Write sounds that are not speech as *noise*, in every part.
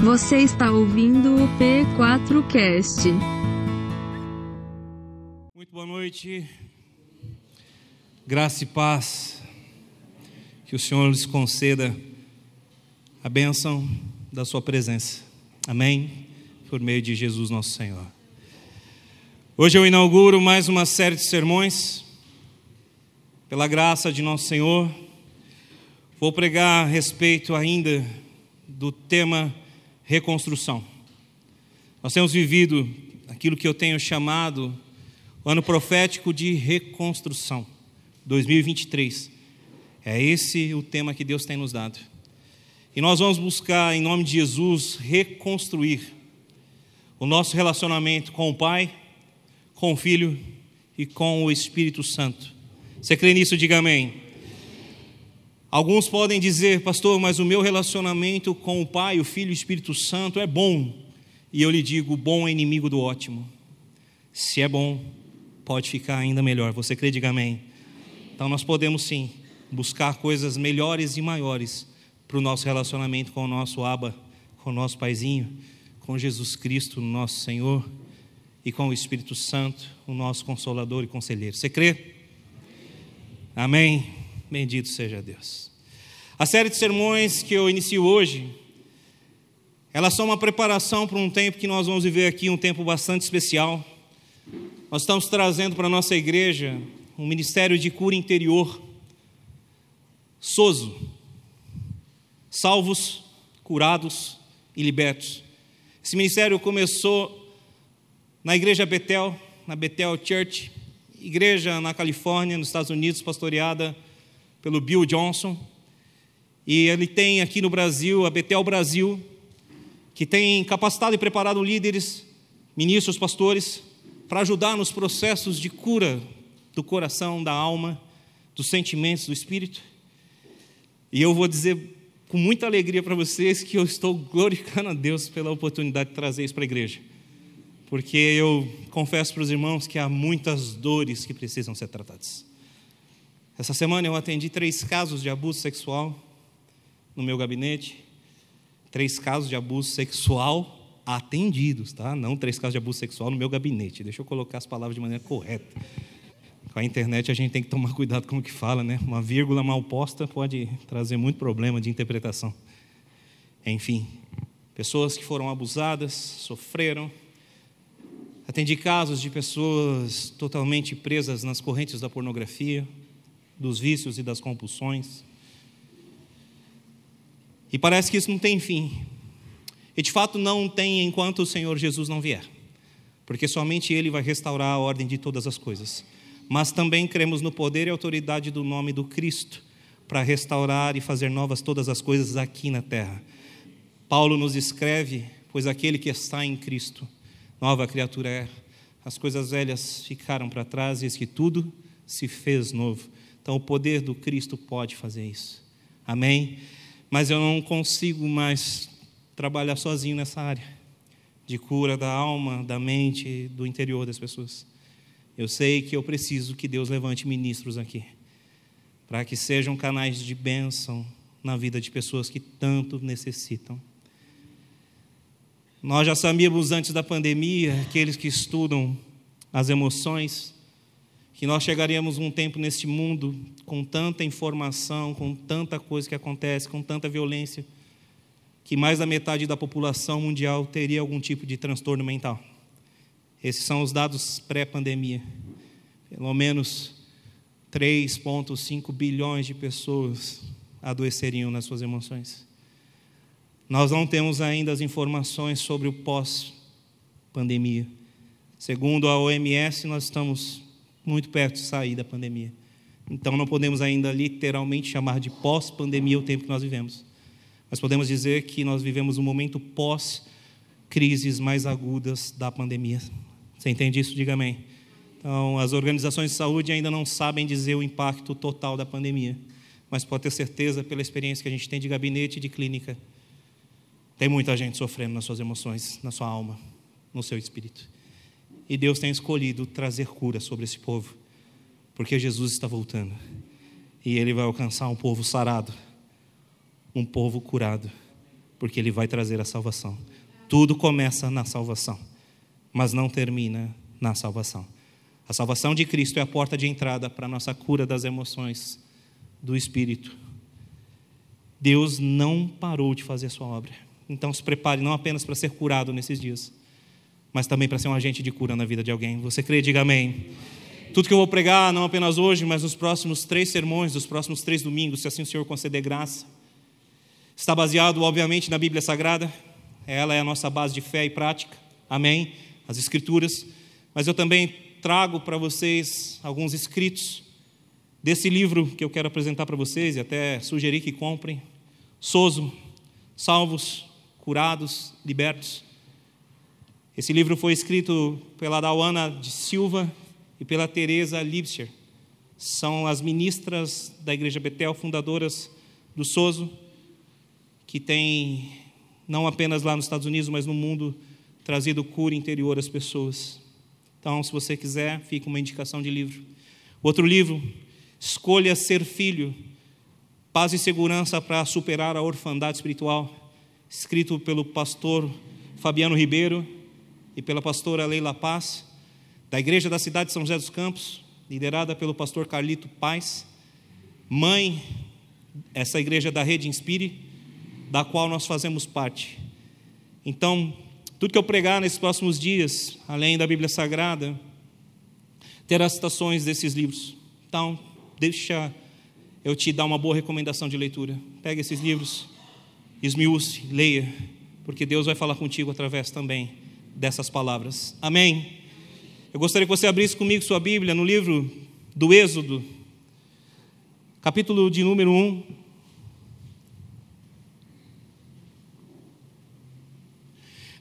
Você está ouvindo o P4Cast. Muito boa noite. Graça e paz. Que o Senhor lhes conceda a bênção da sua presença. Amém. Por meio de Jesus nosso Senhor. Hoje eu inauguro mais uma série de sermões. Pela graça de nosso Senhor, vou pregar a respeito ainda do tema reconstrução. Nós temos vivido aquilo que eu tenho chamado o ano profético de reconstrução, 2023. É esse o tema que Deus tem nos dado. E nós vamos buscar, em nome de Jesus, reconstruir o nosso relacionamento com o Pai, com o Filho e com o Espírito Santo. Você crê nisso? Diga amém. Alguns podem dizer, pastor, mas o meu relacionamento com o Pai, o Filho e o Espírito Santo é bom. E eu lhe digo: bom é inimigo do ótimo. Se é bom, pode ficar ainda melhor. Você crê? Diga amém. Então nós podemos sim buscar coisas melhores e maiores para o nosso relacionamento com o nosso Aba, com o nosso Paizinho, com Jesus Cristo, nosso Senhor, e com o Espírito Santo, o nosso Consolador e Conselheiro. Você crê? Amém. Bendito seja Deus. A série de sermões que eu inicio hoje, elas são uma preparação para um tempo que nós vamos viver aqui, um tempo bastante especial. Nós estamos trazendo para a nossa igreja um ministério de cura interior, SOSO, salvos, curados e libertos. Esse ministério começou na igreja Betel, na Betel Church, igreja na Califórnia, nos Estados Unidos, pastoreada pelo Bill Johnson. E ele tem aqui no Brasil, a Betel Brasil, que tem capacitado e preparado líderes, ministros, pastores, para ajudar nos processos de cura do coração, da alma, dos sentimentos, do espírito. E eu vou dizer com muita alegria para vocês que eu estou glorificando a Deus pela oportunidade de trazer isso para a igreja porque eu confesso para os irmãos que há muitas dores que precisam ser tratadas. Essa semana eu atendi três casos de abuso sexual no meu gabinete, três casos de abuso sexual atendidos, tá? Não três casos de abuso sexual no meu gabinete. Deixa eu colocar as palavras de maneira correta. Com a internet a gente tem que tomar cuidado com o que fala, né? Uma vírgula mal posta pode trazer muito problema de interpretação. Enfim, pessoas que foram abusadas, sofreram, Atendi casos de pessoas totalmente presas nas correntes da pornografia, dos vícios e das compulsões. E parece que isso não tem fim. E de fato não tem enquanto o Senhor Jesus não vier. Porque somente Ele vai restaurar a ordem de todas as coisas. Mas também cremos no poder e autoridade do nome do Cristo para restaurar e fazer novas todas as coisas aqui na terra. Paulo nos escreve: Pois aquele que está em Cristo nova criatura é. As coisas velhas ficaram para trás e eis que tudo se fez novo. Então o poder do Cristo pode fazer isso. Amém? Mas eu não consigo mais trabalhar sozinho nessa área de cura da alma, da mente, do interior das pessoas. Eu sei que eu preciso que Deus levante ministros aqui, para que sejam canais de bênção na vida de pessoas que tanto necessitam. Nós já sabíamos antes da pandemia, aqueles que estudam as emoções, que nós chegaríamos um tempo neste mundo com tanta informação, com tanta coisa que acontece, com tanta violência, que mais da metade da população mundial teria algum tipo de transtorno mental. Esses são os dados pré-pandemia. Pelo menos 3,5 bilhões de pessoas adoeceriam nas suas emoções. Nós não temos ainda as informações sobre o pós-pandemia. Segundo a OMS, nós estamos muito perto de sair da pandemia. Então não podemos ainda literalmente chamar de pós-pandemia o tempo que nós vivemos. Mas podemos dizer que nós vivemos um momento pós-crises mais agudas da pandemia. Você entende isso? Diga amém. Então, as organizações de saúde ainda não sabem dizer o impacto total da pandemia, mas pode ter certeza, pela experiência que a gente tem de gabinete e de clínica, tem muita gente sofrendo nas suas emoções, na sua alma, no seu espírito. E Deus tem escolhido trazer cura sobre esse povo, porque Jesus está voltando. E ele vai alcançar um povo sarado, um povo curado, porque Ele vai trazer a salvação. Tudo começa na salvação, mas não termina na salvação. A salvação de Cristo é a porta de entrada para a nossa cura das emoções, do espírito. Deus não parou de fazer a sua obra. Então se prepare não apenas para ser curado nesses dias, mas também para ser um agente de cura na vida de alguém. Você crê? Diga amém. Tudo que eu vou pregar, não apenas hoje, mas nos próximos três sermões, nos próximos três domingos, se assim o Senhor conceder graça, está baseado, obviamente, na Bíblia Sagrada. Ela é a nossa base de fé e prática. Amém? As Escrituras. Mas eu também trago para vocês alguns escritos desse livro que eu quero apresentar para vocês e até sugerir que comprem. Soso, Salvos, Curados, Libertos. Esse livro foi escrito pela Dauana de Silva e pela Teresa Lipscher. São as ministras da Igreja Betel, fundadoras do Soso, que tem, não apenas lá nos Estados Unidos, mas no mundo, trazido cura interior às pessoas. Então, se você quiser, fica uma indicação de livro. Outro livro, Escolha Ser Filho, Paz e Segurança para Superar a Orfandade Espiritual, escrito pelo pastor Fabiano Ribeiro e pela pastora Leila Paz da Igreja da Cidade de São José dos Campos, liderada pelo pastor Carlito Paz, mãe, essa igreja da Rede Inspire, da qual nós fazemos parte. Então, tudo que eu pregar nesses próximos dias, além da Bíblia Sagrada, terá citações desses livros. Então, deixa eu te dar uma boa recomendação de leitura. Pega esses livros, esmiúce, leia, porque Deus vai falar contigo através também dessas palavras. Amém? Eu gostaria que você abrisse comigo sua Bíblia no livro do Êxodo, capítulo de número 1.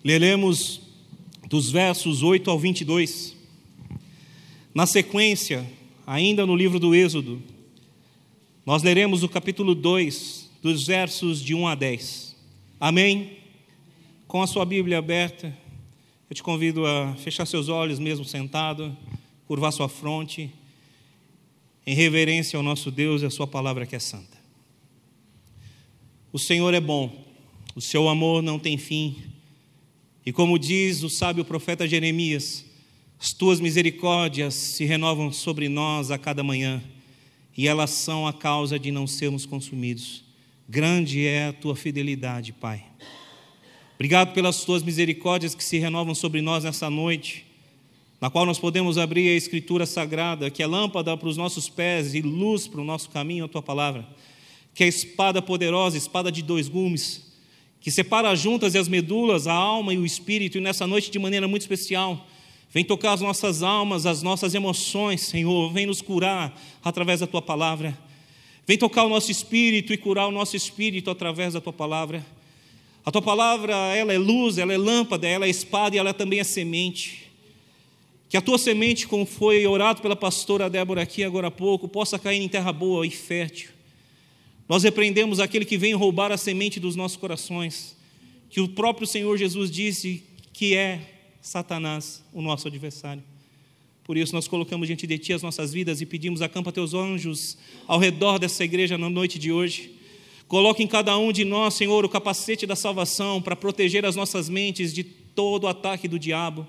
Leremos dos versos 8 ao 22. Na sequência, ainda no livro do Êxodo, nós leremos o capítulo 2, dos versos de 1 a 10. Amém? Com a sua Bíblia aberta. Eu te convido a fechar seus olhos, mesmo sentado, curvar sua fronte, em reverência ao nosso Deus e à Sua palavra que é santa. O Senhor é bom, o seu amor não tem fim, e como diz o sábio profeta Jeremias, as tuas misericórdias se renovam sobre nós a cada manhã, e elas são a causa de não sermos consumidos. Grande é a tua fidelidade, Pai. Obrigado pelas tuas misericórdias que se renovam sobre nós nessa noite, na qual nós podemos abrir a Escritura Sagrada, que é lâmpada para os nossos pés e luz para o nosso caminho, a tua palavra, que é espada poderosa, espada de dois gumes, que separa as juntas e as medulas, a alma e o espírito, e nessa noite, de maneira muito especial, vem tocar as nossas almas, as nossas emoções, Senhor, vem nos curar através da tua palavra, vem tocar o nosso espírito e curar o nosso espírito através da tua palavra. A tua palavra, ela é luz, ela é lâmpada, ela é espada e ela também é semente. Que a tua semente, como foi orado pela pastora Débora aqui agora há pouco, possa cair em terra boa e fértil. Nós repreendemos aquele que vem roubar a semente dos nossos corações, que o próprio Senhor Jesus disse que é Satanás, o nosso adversário. Por isso, nós colocamos diante de Ti as nossas vidas e pedimos: acampa Teus anjos ao redor dessa igreja na noite de hoje Coloque em cada um de nós, Senhor, o capacete da salvação para proteger as nossas mentes de todo o ataque do diabo.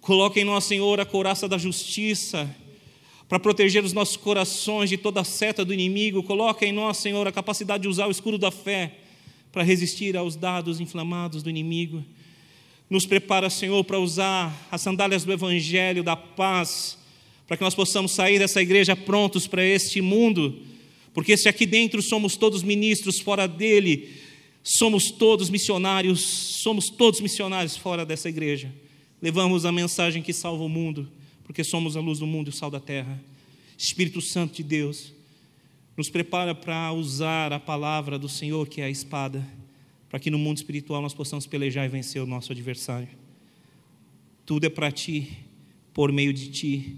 Coloque em nós, Senhor, a couraça da justiça para proteger os nossos corações de toda a seta do inimigo. Coloque em nós, Senhor, a capacidade de usar o escudo da fé para resistir aos dados inflamados do inimigo. Nos prepara, Senhor, para usar as sandálias do Evangelho, da paz, para que nós possamos sair dessa igreja prontos para este mundo porque se aqui dentro somos todos ministros, fora dele somos todos missionários, somos todos missionários fora dessa igreja. Levamos a mensagem que salva o mundo, porque somos a luz do mundo e o sal da terra. Espírito Santo de Deus, nos prepara para usar a palavra do Senhor, que é a espada, para que no mundo espiritual nós possamos pelejar e vencer o nosso adversário. Tudo é para ti, por meio de ti,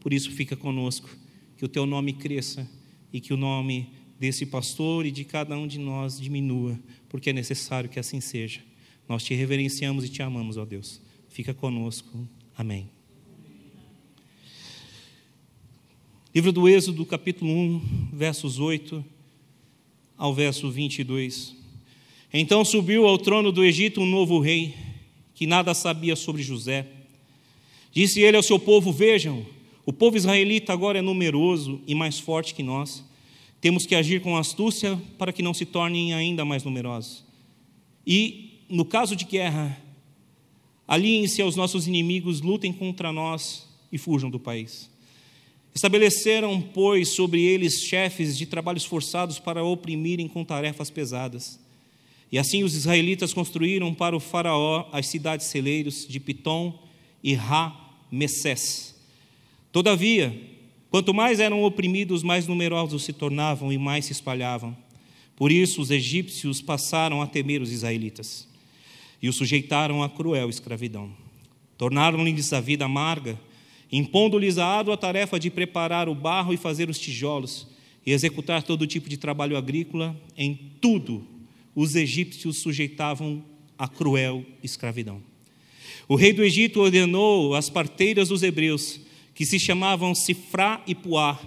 por isso fica conosco, que o teu nome cresça e que o nome desse pastor e de cada um de nós diminua, porque é necessário que assim seja. Nós te reverenciamos e te amamos, ó Deus. Fica conosco. Amém. Livro do Êxodo, capítulo 1, versos 8 ao verso 22. Então subiu ao trono do Egito um novo rei, que nada sabia sobre José. Disse ele ao seu povo: Vejam, o povo israelita agora é numeroso e mais forte que nós. Temos que agir com astúcia para que não se tornem ainda mais numerosos. E, no caso de guerra, aliem-se aos nossos inimigos, lutem contra nós e fujam do país. Estabeleceram, pois, sobre eles chefes de trabalhos forçados para oprimirem com tarefas pesadas. E assim os israelitas construíram para o faraó as cidades celeiros de Pitom e Ra-Messés. Todavia, quanto mais eram oprimidos, mais numerosos se tornavam e mais se espalhavam. Por isso os egípcios passaram a temer os israelitas e os sujeitaram à cruel escravidão. Tornaram-lhes a vida amarga impondo-lhes a árdua tarefa de preparar o barro e fazer os tijolos, e executar todo tipo de trabalho agrícola, em tudo os egípcios sujeitavam a cruel escravidão. O rei do Egito ordenou às parteiras dos hebreus, que se chamavam Sifrá e Puá,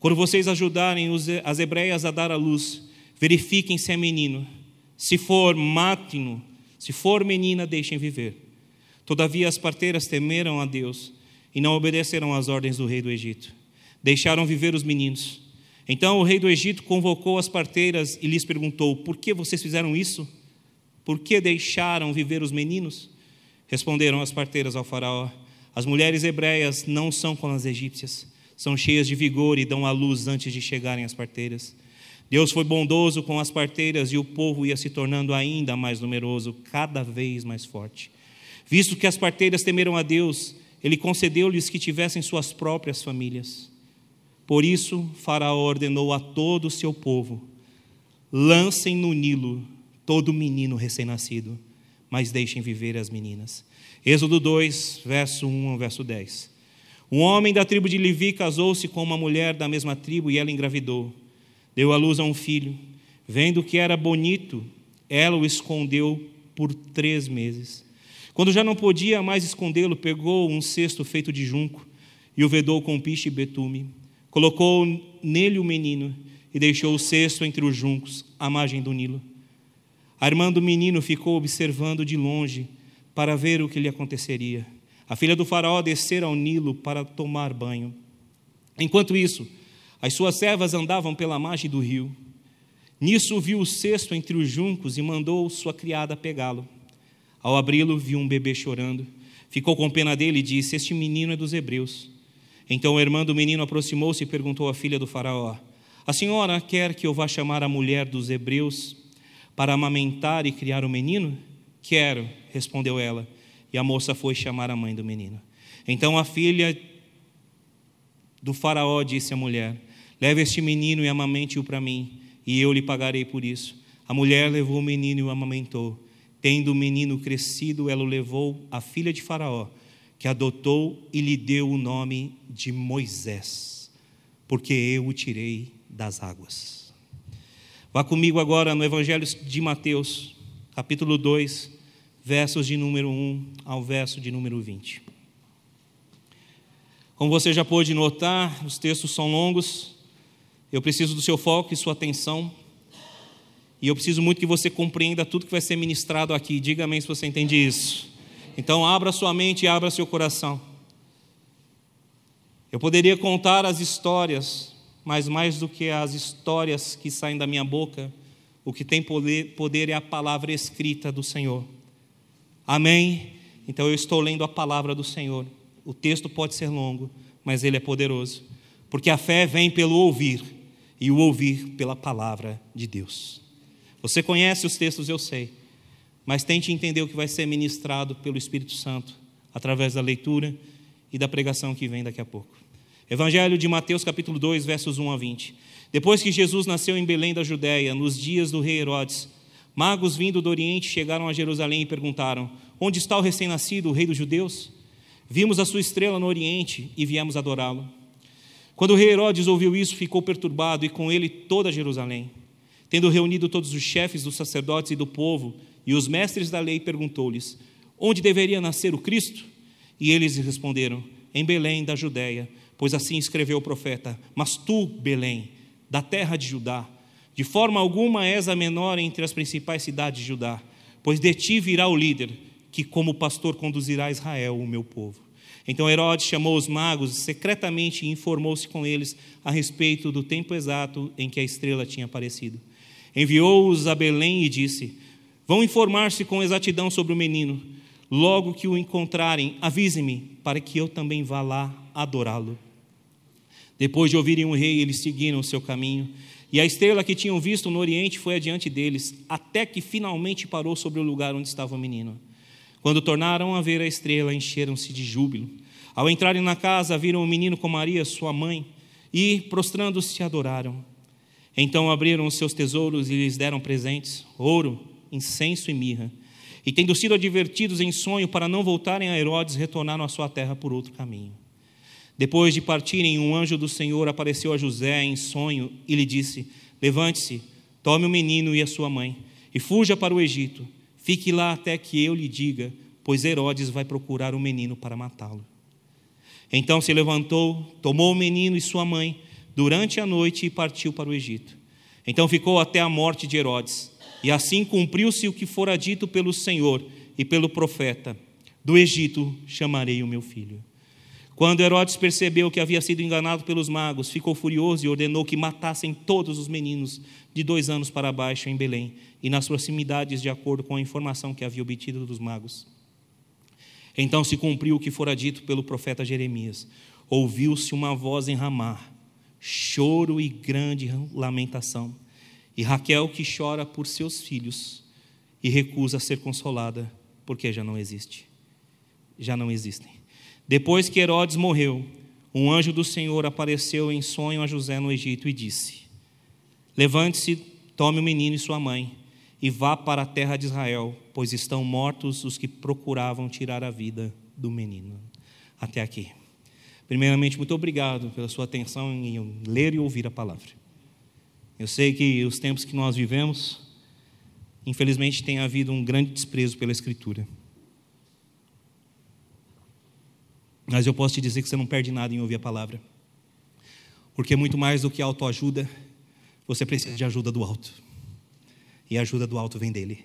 quando vocês ajudarem as hebreias a dar à luz, verifiquem se é menino. Se for, matem-no. Se for menina, deixem viver. Todavia as parteiras temeram a Deus e não obedeceram às ordens do rei do Egito. Deixaram viver os meninos. Então o rei do Egito convocou as parteiras e lhes perguntou: Por que vocês fizeram isso? Por que deixaram viver os meninos? Responderam as parteiras ao Faraó: As mulheres hebreias não são como as egípcias, são cheias de vigor e dão à luz antes de chegarem as parteiras. Deus foi bondoso com as parteiras e o povo ia se tornando ainda mais numeroso, cada vez mais forte. Visto que as parteiras temeram a Deus, ele concedeu-lhes que tivessem suas próprias famílias. Por isso, Faraó ordenou a todo o seu povo: lancem no Nilo todo menino recém-nascido, mas deixem viver as meninas. Êxodo 2, verso 1 ao verso 10. Um homem da tribo de Levi casou-se com uma mulher da mesma tribo e ela engravidou. Deu à luz a um filho. Vendo que era bonito, ela o escondeu por três meses. Quando já não podia mais escondê-lo, pegou um cesto feito de junco e o vedou com piche e betume. Colocou nele o menino e deixou o cesto entre os juncos, à margem do Nilo. A irmã do menino ficou observando de longe para ver o que lhe aconteceria. A filha do faraó descera ao Nilo para tomar banho. Enquanto isso, as suas servas andavam pela margem do rio. Nisso viu o cesto entre os juncos e mandou sua criada pegá-lo. Ao abri-lo, viu um bebê chorando. Ficou com pena dele e disse: Este menino é dos hebreus. Então a irmã do menino aproximou-se e perguntou à filha do Faraó: A senhora quer que eu vá chamar a mulher dos hebreus para amamentar e criar o menino? Quero, respondeu ela. E a moça foi chamar a mãe do menino. Então a filha do Faraó disse à mulher: Leve este menino e amamente-o para mim, e eu lhe pagarei por isso. A mulher levou o menino e o amamentou. Tendo o menino crescido, ela o levou à filha de Faraó, que adotou e lhe deu o nome de Moisés, porque eu o tirei das águas. Vá comigo agora no Evangelho de Mateus, capítulo 2, versos de número 1 ao verso de número 20. Como você já pôde notar, os textos são longos, eu preciso do seu foco e sua atenção. E eu preciso muito que você compreenda tudo que vai ser ministrado aqui. Diga amém se você entende isso. Então, abra sua mente e abra seu coração. Eu poderia contar as histórias, mas mais do que as histórias que saem da minha boca, o que tem poder, poder é a palavra escrita do Senhor. Amém? Então, eu estou lendo a palavra do Senhor. O texto pode ser longo, mas ele é poderoso. Porque a fé vem pelo ouvir, e o ouvir pela palavra de Deus. Você conhece os textos, eu sei, mas tente entender o que vai ser ministrado pelo Espírito Santo através da leitura e da pregação que vem daqui a pouco. Evangelho de Mateus, capítulo 2, versos 1 a 20. Depois que Jesus nasceu em Belém da Judéia, nos dias do rei Herodes, magos vindo do Oriente chegaram a Jerusalém e perguntaram: Onde está o recém-nascido, o rei dos judeus? Vimos a sua estrela no Oriente e viemos adorá-lo. Quando o rei Herodes ouviu isso, ficou perturbado e com ele toda Jerusalém. Tendo reunido todos os chefes dos sacerdotes e do povo e os mestres da lei, perguntou-lhes: Onde deveria nascer o Cristo? E eles responderam: Em Belém da Judéia, pois assim escreveu o profeta: Mas tu, Belém, da terra de Judá, De forma alguma és a menor entre as principais cidades de Judá, pois de ti virá o líder, que como pastor conduzirá Israel, o meu povo. Então Herodes chamou os magos secretamente e informou-se com eles a respeito do tempo exato em que a estrela tinha aparecido. Enviou-os a Belém e disse: Vão informar-se com exatidão sobre o menino. Logo que o encontrarem, avise-me, para que eu também vá lá adorá-lo. Depois de ouvirem o rei, eles seguiram o seu caminho. E a estrela que tinham visto no oriente foi adiante deles, até que finalmente parou sobre o lugar onde estava o menino. Quando tornaram a ver a estrela, encheram-se de júbilo. Ao entrarem na casa, viram o menino com Maria, sua mãe, e, prostrando-se, adoraram. Então abriram os seus tesouros e lhes deram presentes: ouro, incenso e mirra. E, tendo sido advertidos em sonho para não voltarem a Herodes, retornaram à sua terra por outro caminho. Depois de partirem, um anjo do Senhor apareceu a José em sonho e lhe disse: Levante-se, tome o menino e a sua mãe, e fuja para o Egito. Fique lá até que eu lhe diga, pois Herodes vai procurar o menino para matá-lo. Então se levantou, tomou o menino e sua mãe durante a noite e partiu para o Egito. Então ficou até a morte de Herodes. E assim cumpriu-se o que fora dito pelo Senhor e pelo profeta: Do Egito chamarei o meu filho. Quando Herodes percebeu que havia sido enganado pelos magos, ficou furioso e ordenou que matassem todos os meninos de dois anos para baixo em Belém e nas proximidades, de acordo com a informação que havia obtido dos magos. Então se cumpriu o que fora dito pelo profeta Jeremias. Ouviu-se uma voz em Ramá, choro e grande lamentação, e Raquel que chora por seus filhos e recusa ser consolada, porque já não existe. Já não existem. Depois que Herodes morreu, um anjo do Senhor apareceu em sonho a José no Egito e disse: Levante-se, tome o menino e sua mãe, e vá para a terra de Israel, pois estão mortos os que procuravam tirar a vida do menino. Até aqui. Primeiramente, muito obrigado pela sua atenção em ler e ouvir a palavra. Eu sei que os tempos que nós vivemos, infelizmente, tem havido um grande desprezo pela Escritura. Mas eu posso te dizer que você não perde nada em ouvir a palavra. Porque muito mais do que autoajuda, você precisa de ajuda do alto. E a ajuda do alto vem dele.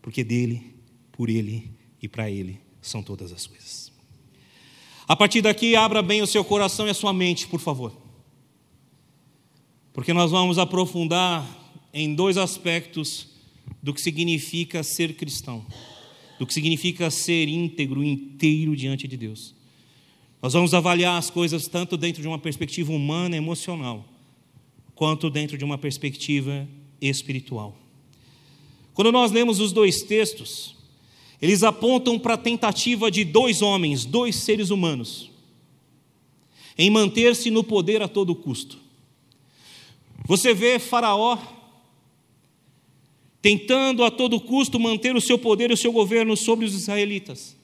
Porque dele, por ele e para ele são todas as coisas. A partir daqui, abra bem o seu coração e a sua mente, por favor. Porque nós vamos aprofundar em dois aspectos do que significa ser cristão, do que significa ser íntegro, inteiro diante de Deus. Nós vamos avaliar as coisas tanto dentro de uma perspectiva humana, emocional, quanto dentro de uma perspectiva espiritual. Quando nós lemos os dois textos, eles apontam para a tentativa de dois homens, dois seres humanos, em manter-se no poder a todo custo. Você vê Faraó tentando a todo custo manter o seu poder e o seu governo sobre os israelitas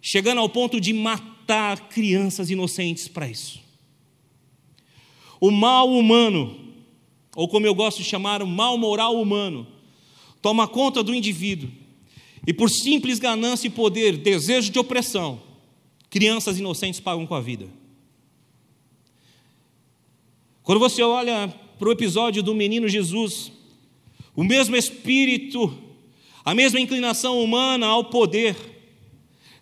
chegando ao ponto de matar crianças inocentes para isso. O mal humano, ou como eu gosto de chamar, o mal moral humano, toma conta do indivíduo e, por simples ganância e poder, desejo de opressão, crianças inocentes pagam com a vida. Quando você olha para o episódio do menino Jesus, o mesmo espírito, a mesma inclinação humana ao poder,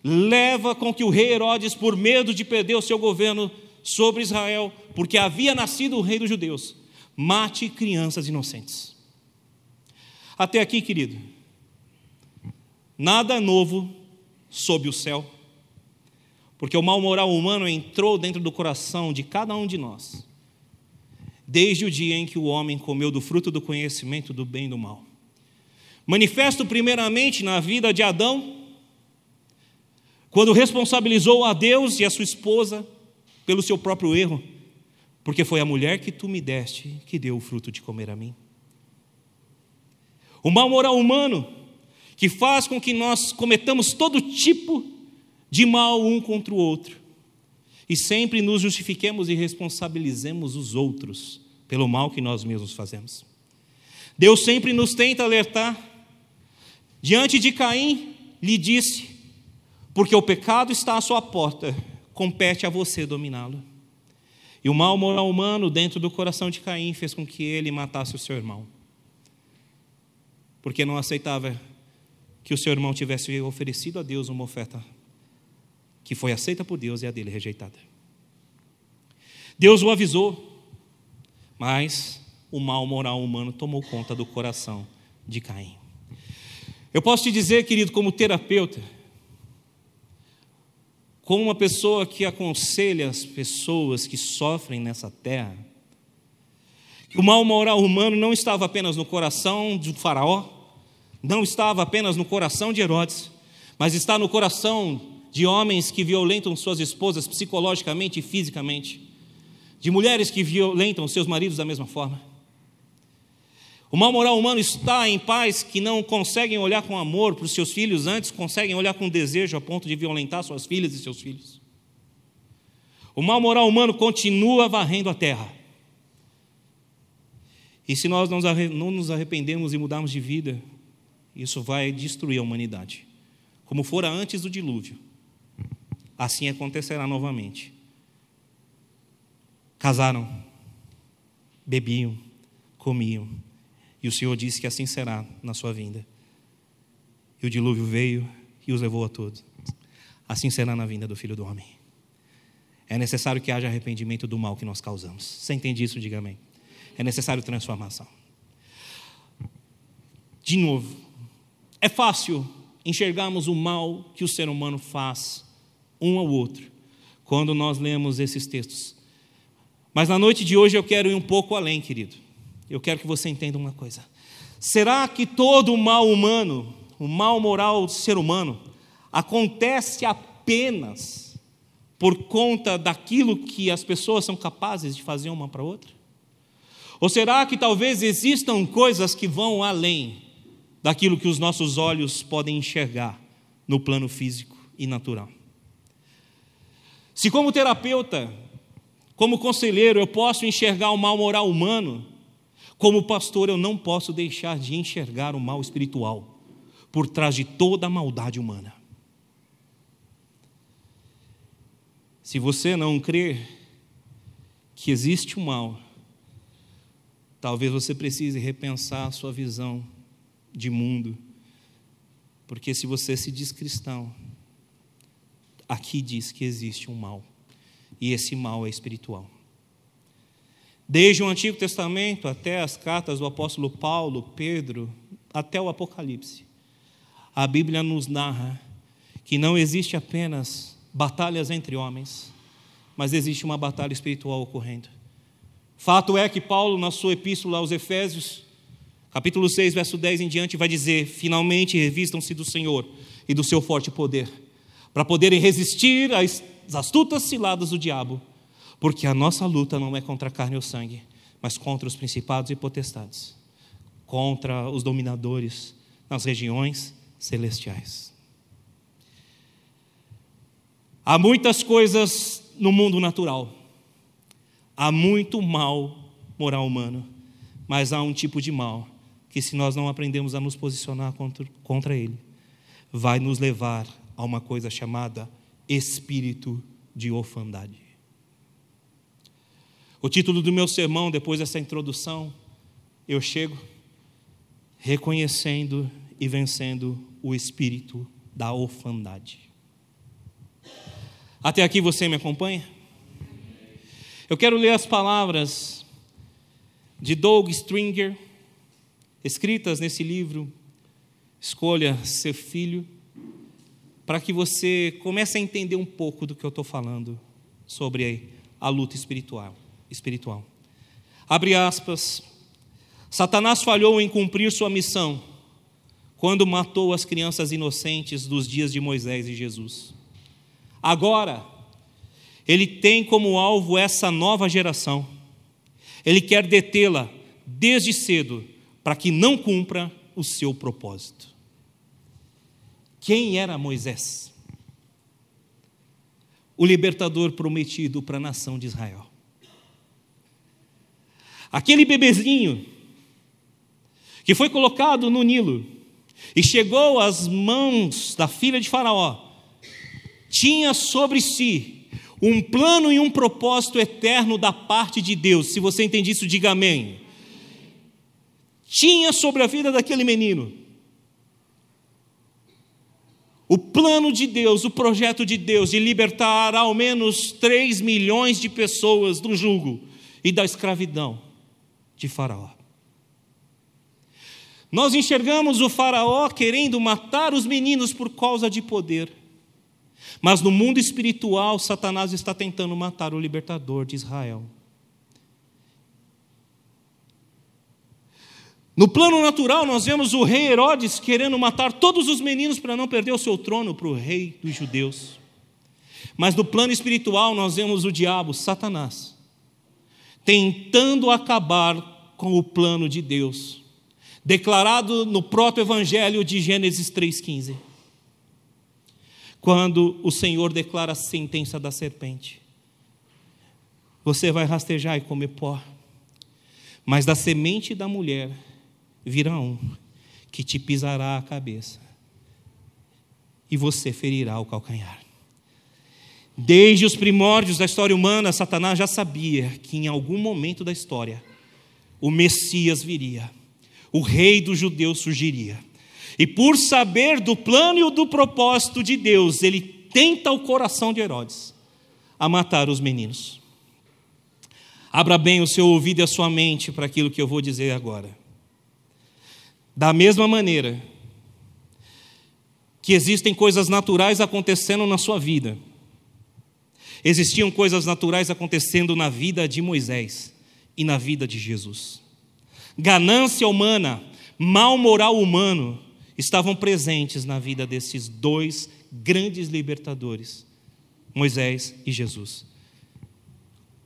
leva com que o rei Herodes, por medo de perder o seu governo sobre Israel, porque havia nascido o rei dos judeus, mate crianças inocentes. Até aqui, querido, nada novo sob o céu, porque o mal moral humano entrou dentro do coração de cada um de nós, desde o dia em que o homem comeu do fruto do conhecimento do bem e do mal. Manifesto primeiramente na vida de Adão, quando responsabilizou a Deus e a sua esposa pelo seu próprio erro, porque foi a mulher que tu me deste que deu o fruto de comer a mim. O mal moral humano que faz com que nós cometamos todo tipo de mal um contra o outro e sempre nos justifiquemos e responsabilizemos os outros pelo mal que nós mesmos fazemos. Deus sempre nos tenta alertar. Diante de Caim, lhe disse: porque o pecado está à sua porta, compete a você dominá-lo. E o mal moral humano dentro do coração de Caim fez com que ele matasse o seu irmão. Porque não aceitava que o seu irmão tivesse oferecido a Deus uma oferta que foi aceita por Deus e a dele rejeitada. Deus o avisou, mas o mal moral humano tomou conta do coração de Caim. Eu posso te dizer, querido, como terapeuta, como uma pessoa que aconselha as pessoas que sofrem nessa terra, que o mal moral humano não estava apenas no coração de Faraó, não estava apenas no coração de Herodes, mas está no coração de homens que violentam suas esposas psicologicamente e fisicamente, de mulheres que violentam seus maridos da mesma forma. O mal moral humano está em pais que não conseguem olhar com amor para os seus filhos, antes conseguem olhar com desejo a ponto de violentar suas filhas e seus filhos. O mal moral humano continua varrendo a terra. E se nós não nos arrependemos e mudarmos de vida, isso vai destruir a humanidade. Como fora antes do dilúvio, assim acontecerá novamente. Casaram, bebiam, comiam e o Senhor disse que assim será na sua vinda. E o dilúvio veio e os levou a todos. Assim será na vinda do Filho do Homem. É necessário que haja arrependimento do mal que nós causamos. Você entende isso? Diga amém. É necessário transformação. De novo, é fácil enxergarmos o mal que o ser humano faz um ao outro quando nós lemos esses textos. Mas na noite de hoje eu quero ir um pouco além, querido eu quero que você entenda uma coisa. Será que todo o mal humano, o mal moral do ser humano, acontece apenas por conta daquilo que as pessoas são capazes de fazer uma para outra? Ou será que talvez existam coisas que vão além daquilo que os nossos olhos podem enxergar no plano físico e natural? Se, como terapeuta, como conselheiro, eu posso enxergar o mal moral humano, como pastor, eu não posso deixar de enxergar o mal espiritual por trás de toda a maldade humana. Se você não crê que existe o mal, talvez você precise repensar a sua visão de mundo. Porque se você se diz cristão, aqui diz que existe um mal, e esse mal é espiritual. Desde o Antigo Testamento até as cartas do apóstolo Paulo, Pedro, até o Apocalipse, a Bíblia nos narra que não existe apenas batalhas entre homens, mas existe uma batalha espiritual ocorrendo. Fato é que Paulo, na sua epístola aos Efésios, capítulo 6, verso 10 em diante, vai dizer: Finalmente revistam-se do Senhor e do seu forte poder, para poderem resistir às astutas ciladas do diabo porque a nossa luta não é contra a carne ou sangue, mas contra os principados e potestades, contra os dominadores nas regiões celestiais. Há muitas coisas no mundo natural, há muito mal moral humano, mas há um tipo de mal que, se nós não aprendemos a nos posicionar contra, contra ele, vai nos levar a uma coisa chamada espírito de orfandade. O título do meu sermão, depois dessa introdução, eu chego reconhecendo e vencendo o espírito da orfandade. Até aqui você me acompanha? Eu quero ler as palavras de Doug Stringer, escritas nesse livro, Escolha Ser Filho, para que você comece a entender um pouco do que eu estou falando sobre a luta espiritual espiritual. Abre aspas. Satanás falhou em cumprir sua missão quando matou as crianças inocentes dos dias de Moisés e Jesus. Agora, ele tem como alvo essa nova geração. Ele quer detê-la desde cedo para que não cumpra o seu propósito. Quem era Moisés? O libertador prometido para a nação de Israel. Aquele bebezinho que foi colocado no Nilo e chegou às mãos da filha de Faraó, tinha sobre si Um plano e um propósito eterno da parte de Deus. Se você entende isso, diga amém. Tinha sobre a vida daquele menino. O plano de Deus, o projeto de Deus de libertar ao menos 3 milhões de pessoas do jugo e da escravidão de Faraó. Nós enxergamos o Faraó querendo matar os meninos por causa de poder. Mas no mundo espiritual, Satanás está tentando matar o libertador de Israel. No plano natural, nós vemos o rei Herodes querendo matar todos os meninos para não perder o seu trono para o rei dos judeus. Mas no plano espiritual, nós vemos o diabo, Satanás, tentando acabar com o plano de Deus, declarado no próprio evangelho de Gênesis 3,15. Quando o Senhor declara a sentença da serpente: Você vai rastejar e comer pó, mas da semente da mulher virá um que te pisará a cabeça e você ferirá o calcanhar. Desde os primórdios da história humana, Satanás já sabia que em algum momento da história o Messias viria, o rei dos judeus surgiria. E por saber do plano e do propósito de Deus, ele tenta o coração de Herodes a matar os meninos. Abra bem o seu ouvido e a sua mente para aquilo que eu vou dizer agora. Da mesma maneira que existem coisas naturais acontecendo na sua vida, existiam coisas naturais acontecendo na vida de Moisés e na vida de Jesus. Ganância humana, mal moral humano estavam presentes na vida desses dois grandes libertadores, Moisés e Jesus.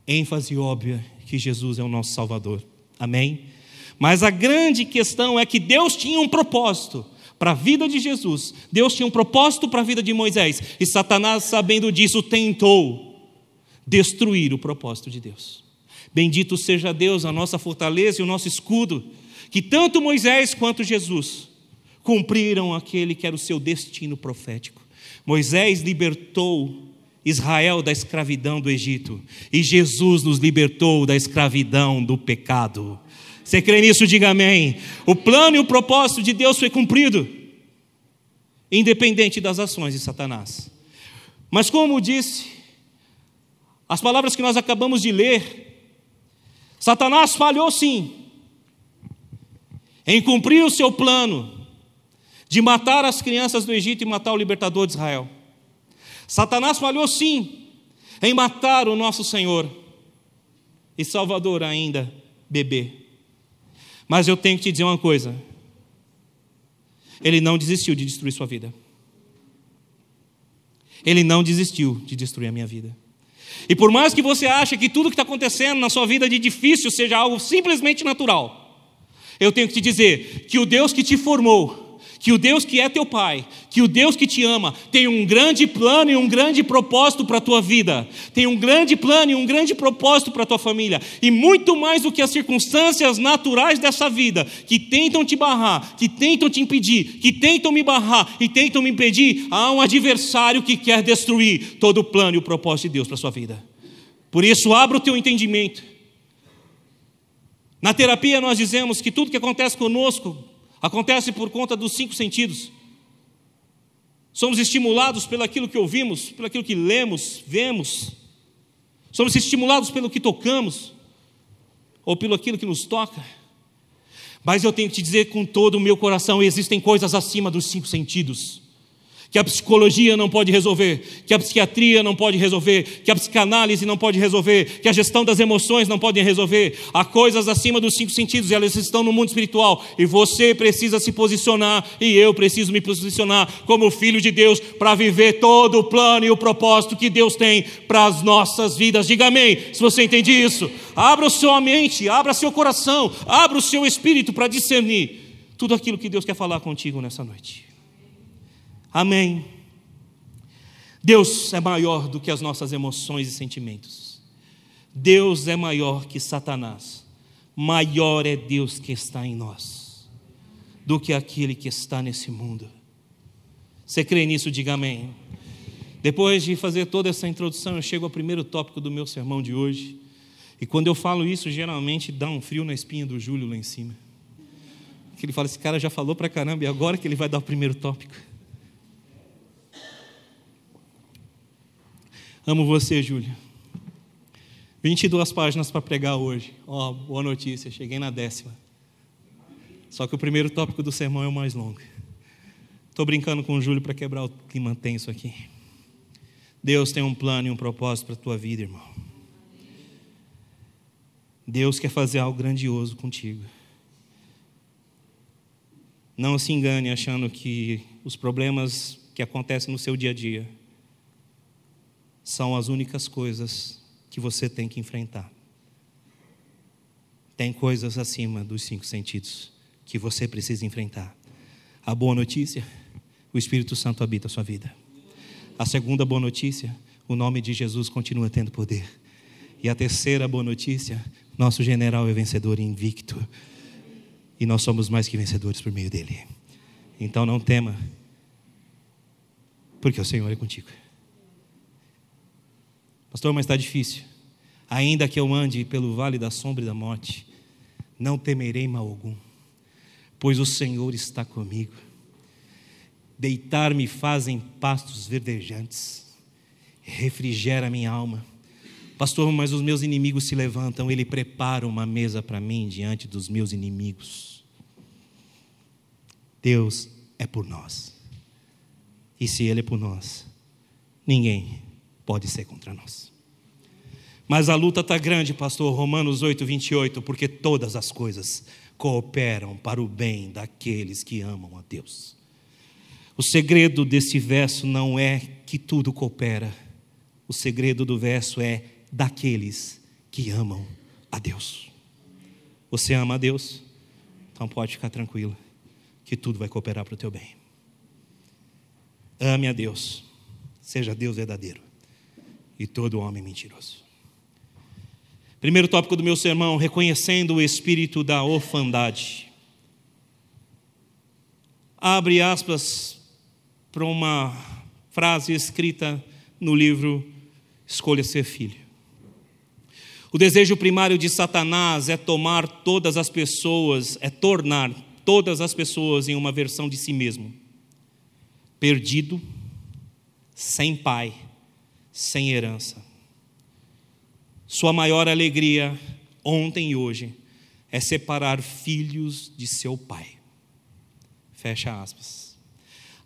ênfase óbvia que Jesus é o nosso Salvador. Amém? Mas a grande questão é que Deus tinha um propósito para a vida de Jesus, Deus tinha um propósito para a vida de Moisés, e Satanás, sabendo disso, tentou destruir o propósito de Deus. Bendito seja Deus, a nossa fortaleza e o nosso escudo, que tanto Moisés quanto Jesus cumpriram aquele que era o seu destino profético. Moisés libertou Israel da escravidão do Egito, e Jesus nos libertou da escravidão do pecado. Você crê nisso? Diga amém. O plano e o propósito de Deus foi cumprido, independente das ações de Satanás. Mas, como disse, as palavras que nós acabamos de ler, Satanás falhou sim em cumprir o seu plano de matar as crianças do Egito e matar o libertador de Israel. Satanás falhou sim em matar o nosso Senhor e Salvador ainda, bebê. Mas eu tenho que te dizer uma coisa: ele não desistiu de destruir sua vida. Ele não desistiu de destruir a minha vida. E por mais que você ache que tudo que está acontecendo na sua vida de difícil seja algo simplesmente natural, eu tenho que te dizer que o Deus que te formou, que o Deus que é teu Pai, que o Deus que te ama, tem um grande plano e um grande propósito para a tua vida, tem um grande plano e um grande propósito para a tua família, e muito mais do que as circunstâncias naturais dessa vida, que tentam te barrar, que tentam te impedir, que tentam me barrar e tentam me impedir, há um adversário que quer destruir todo o plano e o propósito de Deus para a sua vida. Por isso, abra o teu entendimento. Na terapia, nós dizemos que tudo que acontece conosco Acontece por conta dos cinco sentidos. Somos estimulados pelo aquilo que ouvimos, pelo aquilo que lemos, vemos. Somos estimulados pelo que tocamos ou pelo aquilo que nos toca. Mas eu tenho que te dizer com todo o meu coração: existem coisas acima dos cinco sentidos que a psicologia não pode resolver, que a psiquiatria não pode resolver, que a psicanálise não pode resolver, que a gestão das emoções não pode resolver. Há coisas acima dos cinco sentidos e elas estão no mundo espiritual. E você precisa se posicionar e eu preciso me posicionar como filho de Deus para viver todo o plano e o propósito que Deus tem para as nossas vidas. Diga amém, se você entende isso. Abra sua mente, abra seu coração, abra o seu espírito para discernir tudo aquilo que Deus quer falar contigo nessa noite. Amém. Deus é maior do que as nossas emoções e sentimentos. Deus é maior que Satanás. Maior é Deus que está em nós do que aquele que está nesse mundo. Você crê nisso? Diga amém. Depois de fazer toda essa introdução, eu chego ao primeiro tópico do meu sermão de hoje. E quando eu falo isso, geralmente dá um frio na espinha do Júlio lá em cima. Que ele fala: esse cara já falou pra caramba, e agora que ele vai dar o primeiro tópico? Amo você, Júlio. 22 páginas para pregar hoje. Ó, oh, boa notícia, cheguei na décima. Só que o primeiro tópico do sermão é o mais longo. Estou brincando com o Júlio para quebrar o clima tenso aqui. Deus tem um plano e um propósito para a tua vida, irmão. Deus quer fazer algo grandioso contigo. Não se engane achando que os problemas que acontecem no seu dia a dia são as únicas coisas que você tem que enfrentar. Tem coisas acima dos cinco sentidos que você precisa enfrentar. A boa notícia: o Espírito Santo habita a sua vida. A segunda boa notícia, o nome de Jesus continua tendo poder. E a terceira boa notícia, nosso general é vencedor invicto. E nós somos mais que vencedores por meio dele. Então não tema, porque o Senhor é contigo. Pastor, mas está difícil. Ainda que eu ande pelo vale da sombra e da morte, não temerei mal algum, pois o Senhor está comigo Deitar-me fazem pastos verdejantes, refrigera minha alma. Pastor, mas os meus inimigos se levantam, ele prepara uma mesa para mim diante dos meus inimigos. Deus é por nós. E se Ele é por nós, ninguém pode ser contra nós. Mas a luta está grande, pastor, Romanos 8, 28, porque todas as coisas cooperam para o bem daqueles que amam a Deus. O segredo desse verso não é que tudo coopera. O segredo do verso é daqueles que amam a Deus. Você ama a Deus? Então pode ficar tranquilo, que tudo vai cooperar para o teu bem. Ame a Deus, seja Deus verdadeiro e todo homem mentiroso. Primeiro tópico do meu sermão: reconhecendo o espírito da orfandade. Abre aspas para uma frase escrita no livro Escolha Ser Filho. O desejo primário de Satanás é tomar todas as pessoas, é tornar todas as pessoas em uma versão de si mesmo. Perdido, sem pai, sem herança. Sua maior alegria, ontem e hoje, é separar filhos de seu pai. Fecha aspas.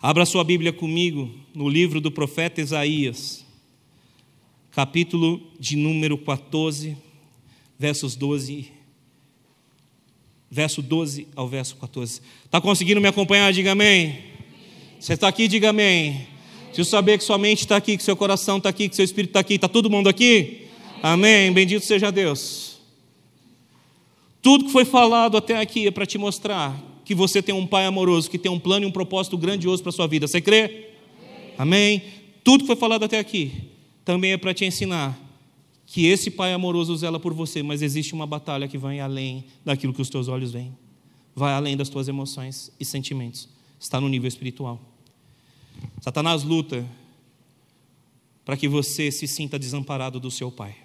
Abra sua Bíblia comigo no livro do profeta Isaías, capítulo de número 14, versos 12, verso 12 ao verso 14. Está conseguindo me acompanhar? Diga amém. Você está aqui? Diga amém. Preciso saber que sua mente está aqui, que seu coração está aqui, que seu espírito está aqui. Está todo mundo aqui? Amém. Bendito seja Deus. Tudo que foi falado até aqui é para te mostrar que você tem um pai amoroso, que tem um plano e um propósito grandioso para a sua vida. Você crê? Amém? Amém? Tudo que foi falado até aqui também é para te ensinar que esse pai amoroso zela por você, mas existe uma batalha que vai além daquilo que os teus olhos veem, vai além das tuas emoções e sentimentos, está no nível espiritual. Satanás luta para que você se sinta desamparado do seu pai.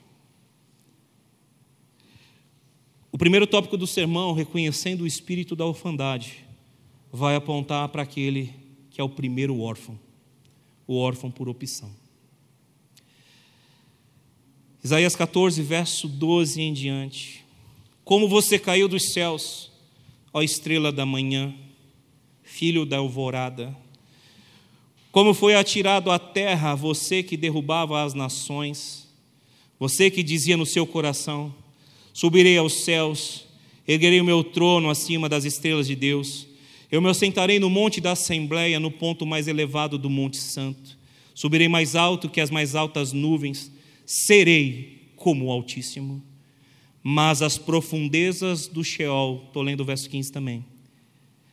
O primeiro tópico do sermão, reconhecendo o espírito da orfandade, vai apontar para aquele que é o primeiro órfão, o órfão por opção. Isaías 14, verso 12 em diante. Como você caiu dos céus, ó estrela da manhã, filho da alvorada. Como foi atirado à terra você que derrubava as nações, você que dizia no seu coração: Subirei aos céus, erguerei o meu trono acima das estrelas de Deus. Eu me assentarei no monte da Assembleia, no ponto mais elevado do Monte Santo. Subirei mais alto que as mais altas nuvens, serei como o Altíssimo. Mas as profundezas do Sheol, estou lendo o verso 15 também,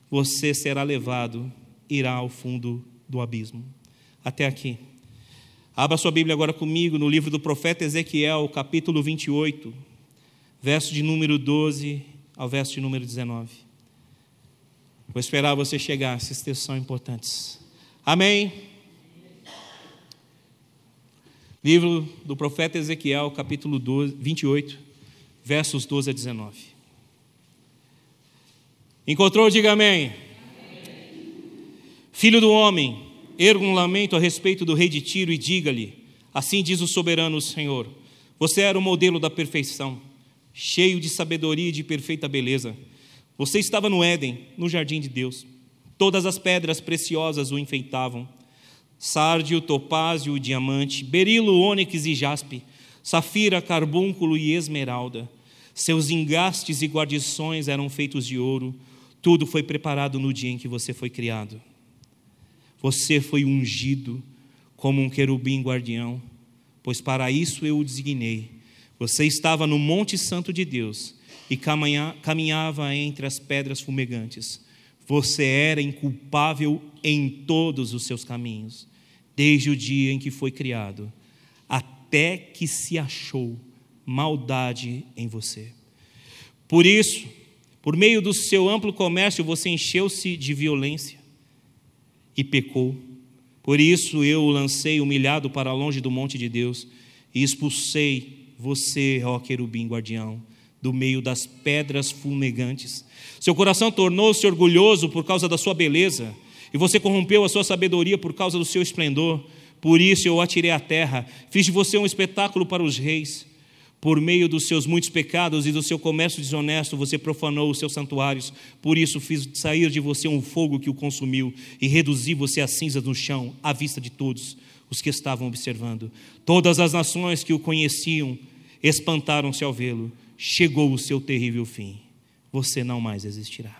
você será levado, irá ao fundo do abismo. Até aqui. Abra sua Bíblia agora comigo no livro do profeta Ezequiel, capítulo 28 verso de número 12 ao verso de número 19. Vou esperar você chegar, esses textos são importantes. Amém? Livro do profeta Ezequiel, capítulo 12, 28, versos 12 a 19. Encontrou, diga amém. Filho do homem, erga um lamento a respeito do rei de Tiro e diga-lhe: Assim diz o soberano Senhor: Você era o modelo da perfeição, cheio de sabedoria e de perfeita beleza. Você estava no Éden, no jardim de Deus. Todas as pedras preciosas o enfeitavam sárdio, topázio diamante, berilo, ônix e jaspe, safira, carbúnculo e esmeralda. Seus engastes e guarnições eram feitos de ouro. Tudo foi preparado no dia em que você foi criado. Você foi ungido como um querubim guardião, pois para isso eu o designei. Você estava no Monte Santo de Deus e caminhava entre as pedras fumegantes. Você era inculpável em todos os seus caminhos desde o dia em que foi criado, até que se achou maldade em você. Por isso, por meio do seu amplo comércio, você encheu-se de violência e pecou. Por isso eu o lancei humilhado para longe do monte de Deus e expulsei você, ó querubim guardião, do meio das pedras fumegantes. Seu coração tornou-se orgulhoso por causa da sua beleza e você corrompeu a sua sabedoria por causa do seu esplendor. Por isso eu atirei à terra, fiz de você um espetáculo para os reis. Por meio dos seus muitos pecados e do seu comércio desonesto, você profanou os seus santuários. Por isso fiz sair de você um fogo que o consumiu e reduzi você a cinza no chão, à vista de todos os que estavam observando. Todas as nações que o conheciam espantaram-se ao vê-lo. Chegou o seu terrível fim. Você não mais existirá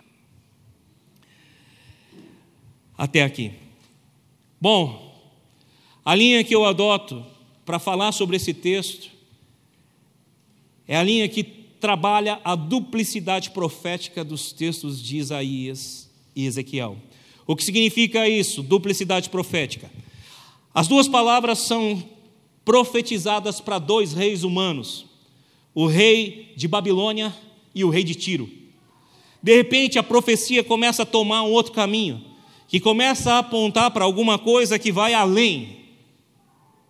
até aqui. Bom, a linha que eu adoto para falar sobre esse texto é a linha que trabalha a duplicidade profética dos textos de Isaías e Ezequiel. O que significa isso, duplicidade profética? As duas palavras são profetizadas para dois reis humanos, o rei de Babilônia e o rei de Tiro. De repente, a profecia começa a tomar um outro caminho que começa a apontar para alguma coisa que vai além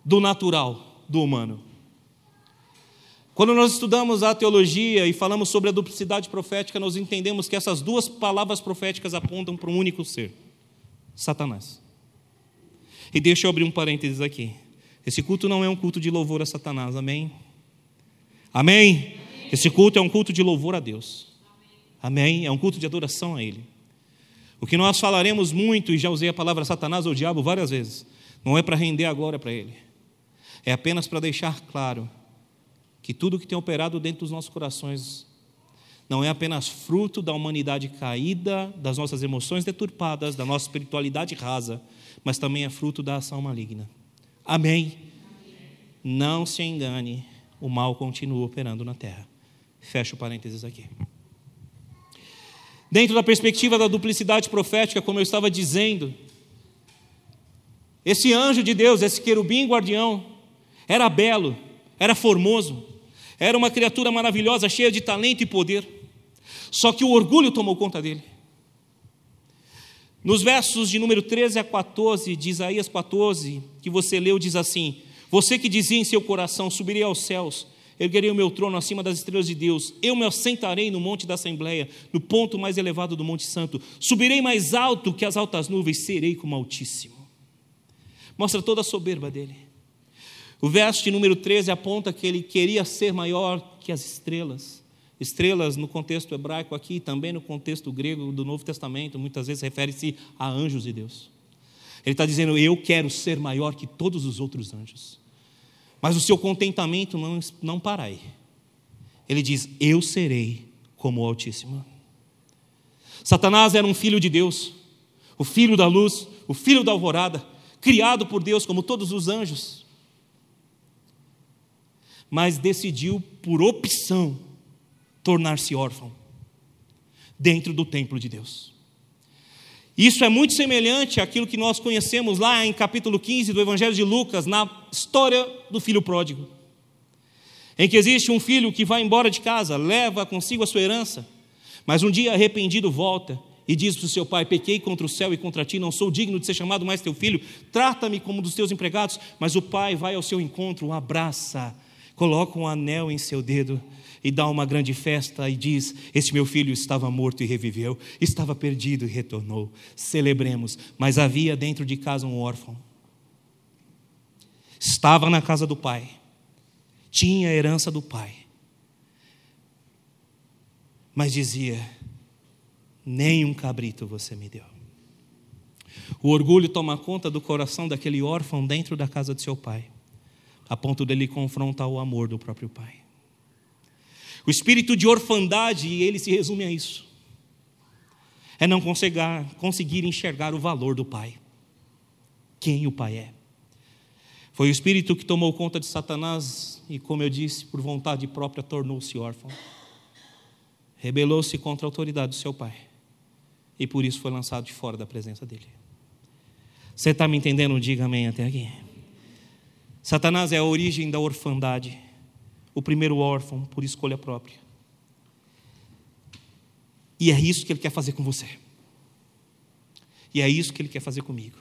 do natural, do humano. Quando nós estudamos a teologia e falamos sobre a duplicidade profética, nós entendemos que essas duas palavras proféticas apontam para um único ser: Satanás. E deixa eu abrir um parênteses aqui. Esse culto não é um culto de louvor a Satanás, amém? Amém? Esse culto é um culto de louvor a Deus. Amém? É um culto de adoração a Ele. O que nós falaremos muito, e já usei a palavra Satanás ou diabo várias vezes, não é para render a glória para ele, é apenas para deixar claro que tudo que tem operado dentro dos nossos corações não é apenas fruto da humanidade caída, das nossas emoções deturpadas, da nossa espiritualidade rasa, mas também é fruto da ação maligna. Amém? Não se engane, o mal continua operando na terra. Fecha o parênteses aqui. Dentro da perspectiva da duplicidade profética, como eu estava dizendo, esse anjo de Deus, esse querubim guardião, era belo, era formoso, era uma criatura maravilhosa, cheia de talento e poder. Só que o orgulho tomou conta dele. Nos versos de número 13 a 14 de Isaías 14, que você leu, diz assim: Você que dizia em seu coração: Subirei aos céus, erguerei o meu trono acima das estrelas de Deus, eu me assentarei no monte da Assembleia, no ponto mais elevado do Monte Santo, subirei mais alto que as altas nuvens, serei como Altíssimo. Mostra toda a soberba dele. O verso de número 13 aponta que ele queria ser maior que as estrelas. Estrelas, no contexto hebraico aqui, também no contexto grego do Novo Testamento, muitas vezes refere-se a anjos de Deus. Ele está dizendo: Eu quero ser maior que todos os outros anjos. Mas o seu contentamento não, não para aí. Ele diz: Eu serei como o Altíssimo. Satanás era um filho de Deus, o filho da luz, o filho da alvorada, criado por Deus como todos os anjos. Mas decidiu, por opção, tornar-se órfão dentro do templo de Deus. Isso é muito semelhante àquilo que nós conhecemos lá em capítulo 15 do Evangelho de Lucas, na história do filho pródigo. Em que existe um filho que vai embora de casa, leva consigo a sua herança, mas um dia arrependido volta e diz para o seu pai: Pequei contra o céu e contra ti, não sou digno de ser chamado mais teu filho, trata-me como um dos teus empregados. Mas o pai vai ao seu encontro, o abraça, coloca um anel em seu dedo e dá uma grande festa e diz: Este meu filho estava morto e reviveu, estava perdido e retornou. Celebremos. Mas havia dentro de casa um órfão. Estava na casa do pai, tinha a herança do pai, mas dizia: nem um cabrito você me deu. O orgulho toma conta do coração daquele órfão dentro da casa de seu pai, a ponto dele confrontar o amor do próprio pai. O espírito de orfandade, e ele se resume a isso, é não conseguir, enxergar o valor do pai, quem o pai é. Foi o espírito que tomou conta de Satanás e, como eu disse, por vontade própria, tornou-se órfão. Rebelou-se contra a autoridade do seu pai e por isso foi lançado de fora da presença dele. Você está me entendendo? Diga amém até aqui. Satanás é a origem da orfandade, o primeiro órfão por escolha própria. E é isso que ele quer fazer com você. E é isso que ele quer fazer comigo: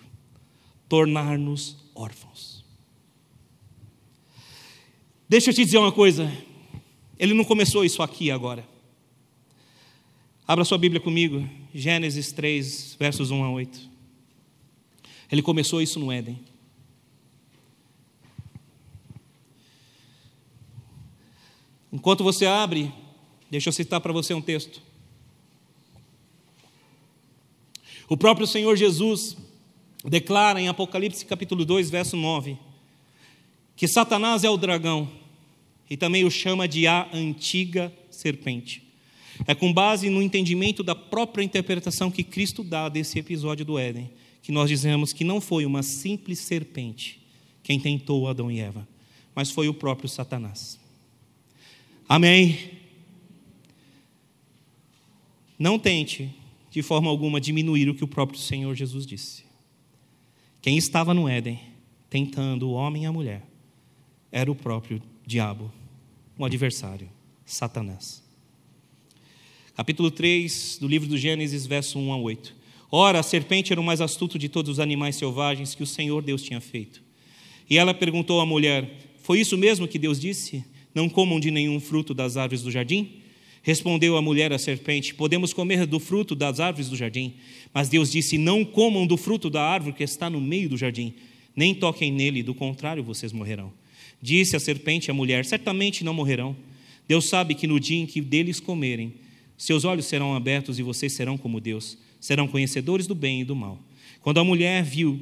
tornar-nos órfãos. Deixa eu te dizer uma coisa. Ele não começou isso aqui agora. Abra sua Bíblia comigo, Gênesis 3, versos 1 a 8. Ele começou isso no Éden. Enquanto você abre, deixa eu citar para você um texto. O próprio Senhor Jesus declara em Apocalipse capítulo 2, verso 9, que Satanás é o dragão e também o chama de a antiga serpente. É com base no entendimento da própria interpretação que Cristo dá desse episódio do Éden, que nós dizemos que não foi uma simples serpente quem tentou Adão e Eva, mas foi o próprio Satanás. Amém? Não tente, de forma alguma, diminuir o que o próprio Senhor Jesus disse. Quem estava no Éden, tentando o homem e a mulher, era o próprio diabo, o adversário, Satanás capítulo 3 do livro do Gênesis, verso 1 a 8. Ora, a serpente era o mais astuto de todos os animais selvagens que o Senhor Deus tinha feito. E ela perguntou à mulher: Foi isso mesmo que Deus disse? Não comam de nenhum fruto das árvores do jardim? Respondeu a mulher à serpente: Podemos comer do fruto das árvores do jardim. Mas Deus disse: Não comam do fruto da árvore que está no meio do jardim, nem toquem nele, do contrário vocês morrerão. Disse a serpente à mulher: Certamente não morrerão. Deus sabe que no dia em que deles comerem, seus olhos serão abertos e vocês serão como Deus, serão conhecedores do bem e do mal. Quando a mulher viu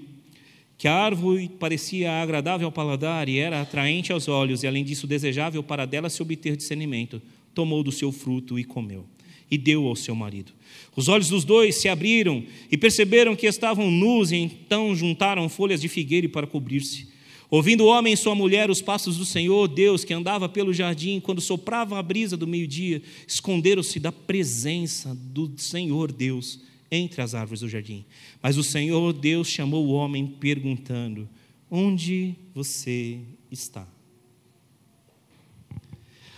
que a árvore parecia agradável ao paladar e era atraente aos olhos, e além disso desejável para dela se obter discernimento, tomou do seu fruto e comeu, e deu ao seu marido. Os olhos dos dois se abriram e perceberam que estavam nus, e então juntaram folhas de figueira para cobrir-se. Ouvindo o homem e sua mulher os passos do Senhor, Deus, que andava pelo jardim, quando soprava a brisa do meio-dia, esconderam-se da presença do Senhor Deus entre as árvores do jardim. Mas o Senhor Deus chamou o homem, perguntando: Onde você está?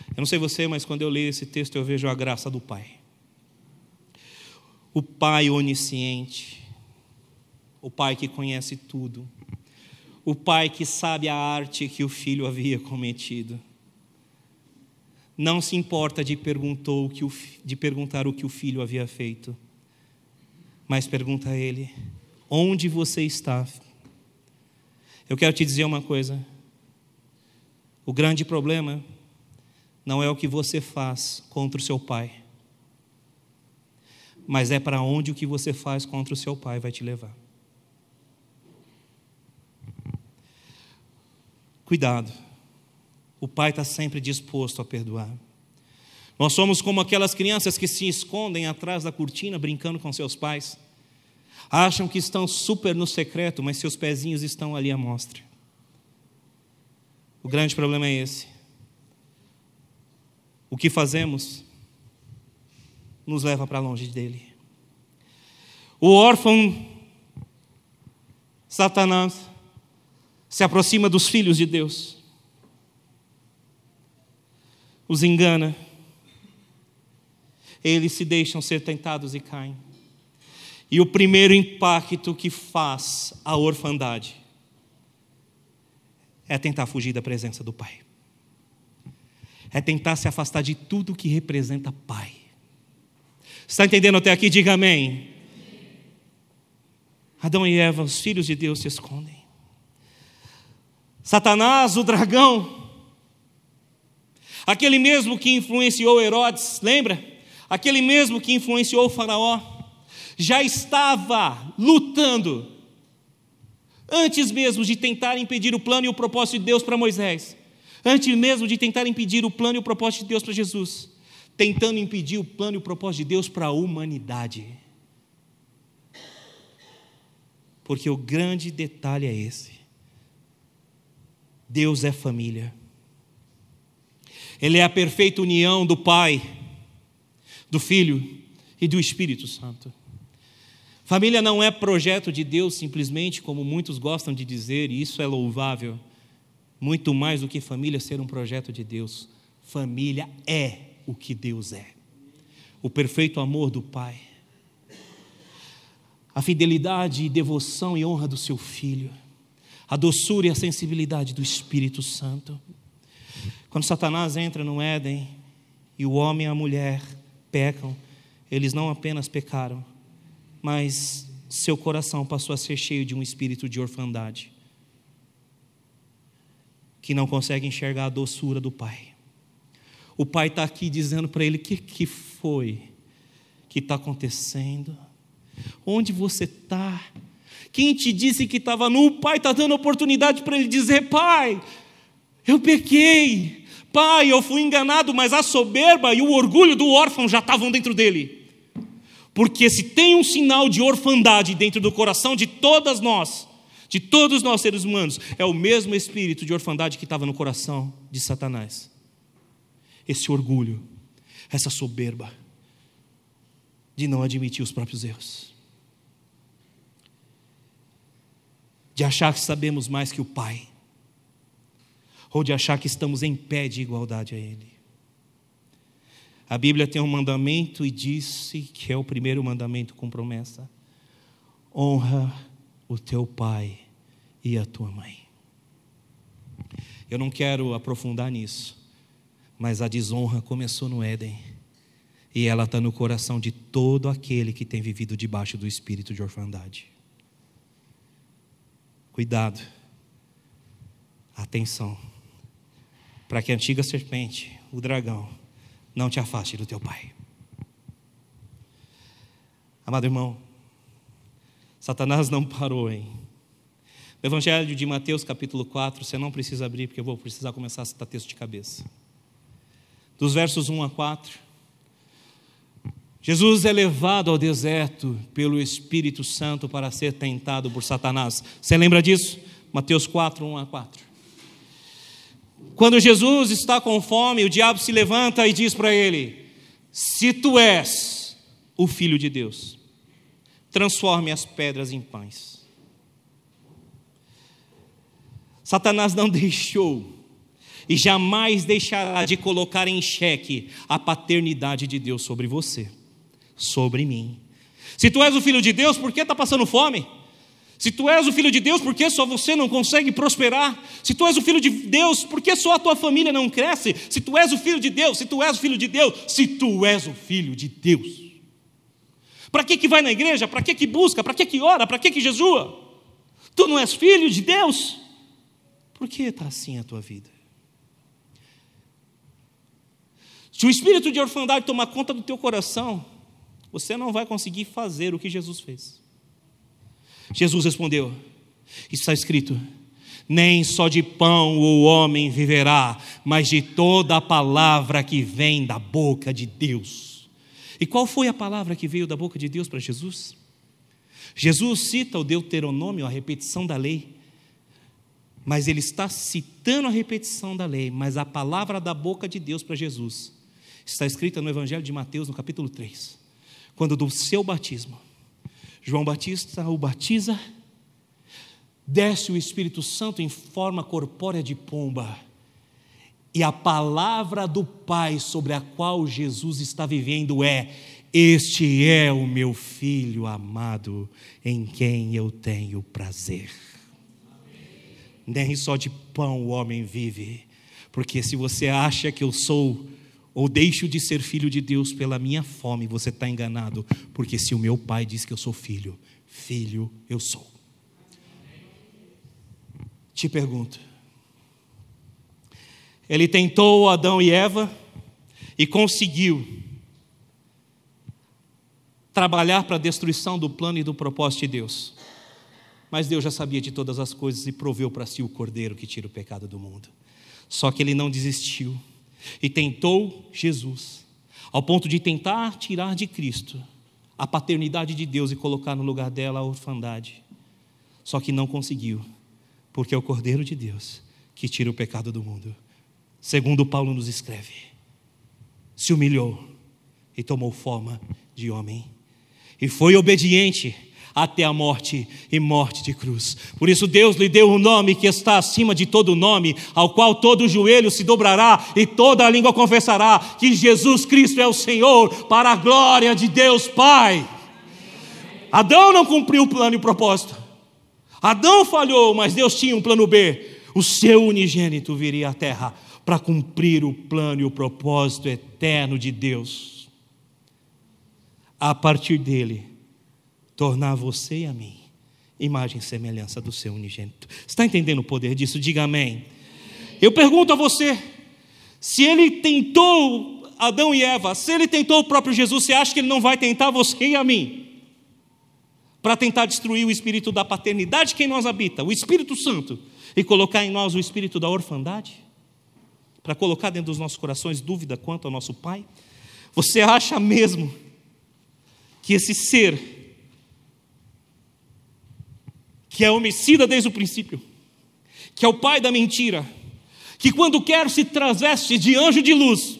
Eu não sei você, mas quando eu leio esse texto, eu vejo a graça do Pai. O Pai onisciente, o Pai que conhece tudo o pai que sabe a arte que o filho havia cometido. Não se importa de, perguntou que o, de perguntar o que o filho havia feito, mas pergunta a ele: Onde você está? Eu quero te dizer uma coisa. O grande problema não é o que você faz contra o seu pai, mas é para onde o que você faz contra o seu pai vai te levar. Cuidado, o pai está sempre disposto a perdoar. Nós somos como aquelas crianças que se escondem atrás da cortina brincando com seus pais. Acham que estão super no secreto, mas seus pezinhos estão ali à mostra. O grande problema é esse. O que fazemos nos leva para longe dele. O órfão, Satanás, se aproxima dos filhos de Deus, os engana, eles se deixam ser tentados e caem. E o primeiro impacto que faz a orfandade é tentar fugir da presença do Pai. É tentar se afastar de tudo que representa Pai. Está entendendo até aqui? Diga amém. Adão e Eva, os filhos de Deus, se escondem. Satanás, o dragão, aquele mesmo que influenciou Herodes, lembra? Aquele mesmo que influenciou o Faraó, já estava lutando antes mesmo de tentar impedir o plano e o propósito de Deus para Moisés, antes mesmo de tentar impedir o plano e o propósito de Deus para Jesus, tentando impedir o plano e o propósito de Deus para a humanidade. Porque o grande detalhe é esse: Deus é família. Ele é a perfeita união do Pai, do Filho e do Espírito Santo. Família não é projeto de Deus simplesmente, como muitos gostam de dizer, e isso é louvável. Muito mais do que família ser um projeto de Deus. Família é o que Deus é. O perfeito amor do Pai. A fidelidade e devoção e honra do seu filho. A doçura e a sensibilidade do Espírito Santo. Quando Satanás entra no Éden e o homem e a mulher pecam, eles não apenas pecaram, mas seu coração passou a ser cheio de um espírito de orfandade, que não consegue enxergar a doçura do Pai. O Pai está aqui dizendo para ele: o que, que foi que está acontecendo? Onde você está? Quem te disse que estava nu? O Pai está dando oportunidade para ele dizer: Pai, eu pequei. Pai, eu fui enganado, mas a soberba e o orgulho do órfão já estavam dentro dele. Porque se tem um sinal de orfandade dentro do coração de todas nós, de todos nós seres humanos, é o mesmo espírito de orfandade que estava no coração de Satanás. Esse orgulho, essa soberba de não admitir os próprios erros. De achar que sabemos mais que o Pai, ou de achar que estamos em pé de igualdade a Ele. A Bíblia tem um mandamento e disse que é o primeiro mandamento com promessa: honra o teu pai e a tua mãe. Eu não quero aprofundar nisso, mas a desonra começou no Éden e ela está no coração de todo aquele que tem vivido debaixo do espírito de orfandade. Cuidado, atenção, para que a antiga serpente, o dragão, não te afaste do teu pai. Amado irmão, Satanás não parou, hein? No Evangelho de Mateus, capítulo 4, você não precisa abrir, porque eu vou precisar começar a citar texto de cabeça. Dos versos 1 a 4. Jesus é levado ao deserto pelo Espírito Santo para ser tentado por Satanás. Você lembra disso? Mateus 4, 1 a 4. Quando Jesus está com fome, o diabo se levanta e diz para ele: Se tu és o filho de Deus, transforme as pedras em pães. Satanás não *laughs* deixou e jamais deixará de colocar em xeque a paternidade de Deus sobre você, sobre mim. Se tu és o filho de Deus, por que está passando fome? Se tu és o filho de Deus, por que só você não consegue prosperar? Se tu és o filho de Deus, por que só a tua família não cresce? Se tu és o filho de Deus, se tu és o filho de Deus, se tu és o filho de Deus. Para que que vai na igreja? Para que que busca? Para que que ora? Para que que jejua? Tu não és filho de Deus? Por que está assim a tua vida? Se o espírito de orfandade tomar conta do teu coração, você não vai conseguir fazer o que Jesus fez. Jesus respondeu: Está escrito: Nem só de pão o homem viverá, mas de toda a palavra que vem da boca de Deus. E qual foi a palavra que veio da boca de Deus para Jesus? Jesus cita o Deuteronômio, a repetição da lei, mas ele está citando a repetição da lei, mas a palavra da boca de Deus para Jesus está escrita no Evangelho de Mateus, no capítulo 3, quando do seu batismo João Batista o batiza, desce o Espírito Santo em forma corpórea de pomba, e a palavra do Pai sobre a qual Jesus está vivendo é: Este é o meu filho amado, em quem eu tenho prazer. Nem só de pão o homem vive, porque se você acha que eu sou ou deixo de ser filho de Deus pela minha fome, você está enganado, porque se o meu pai diz que eu sou filho, filho eu sou. Te pergunto, ele tentou Adão e Eva e conseguiu trabalhar para a destruição do plano e do propósito de Deus. Mas Deus já sabia de todas as coisas e proveu para si o cordeiro que tira o pecado do mundo. Só que ele não desistiu e tentou Jesus, ao ponto de tentar tirar de Cristo a paternidade de Deus e colocar no lugar dela a orfandade. Só que não conseguiu, porque é o Cordeiro de Deus que tira o pecado do mundo. Segundo Paulo nos escreve, se humilhou e tomou forma de homem, e foi obediente até a morte e morte de cruz. Por isso Deus lhe deu um nome que está acima de todo nome, ao qual todo joelho se dobrará e toda a língua confessará que Jesus Cristo é o Senhor, para a glória de Deus Pai. Adão não cumpriu o plano e o propósito. Adão falhou, mas Deus tinha um plano B. O seu unigênito viria à terra para cumprir o plano e o propósito eterno de Deus. A partir dele, tornar você e a mim imagem e semelhança do seu unigênito. Está entendendo o poder disso? Diga amém. Eu pergunto a você: se ele tentou Adão e Eva, se ele tentou o próprio Jesus, você acha que ele não vai tentar você e a mim? Para tentar destruir o espírito da paternidade que em nós habita, o Espírito Santo, e colocar em nós o espírito da orfandade? Para colocar dentro dos nossos corações dúvida quanto ao nosso Pai? Você acha mesmo que esse ser que é homicida desde o princípio, que é o pai da mentira, que quando quer se traveste de anjo de luz,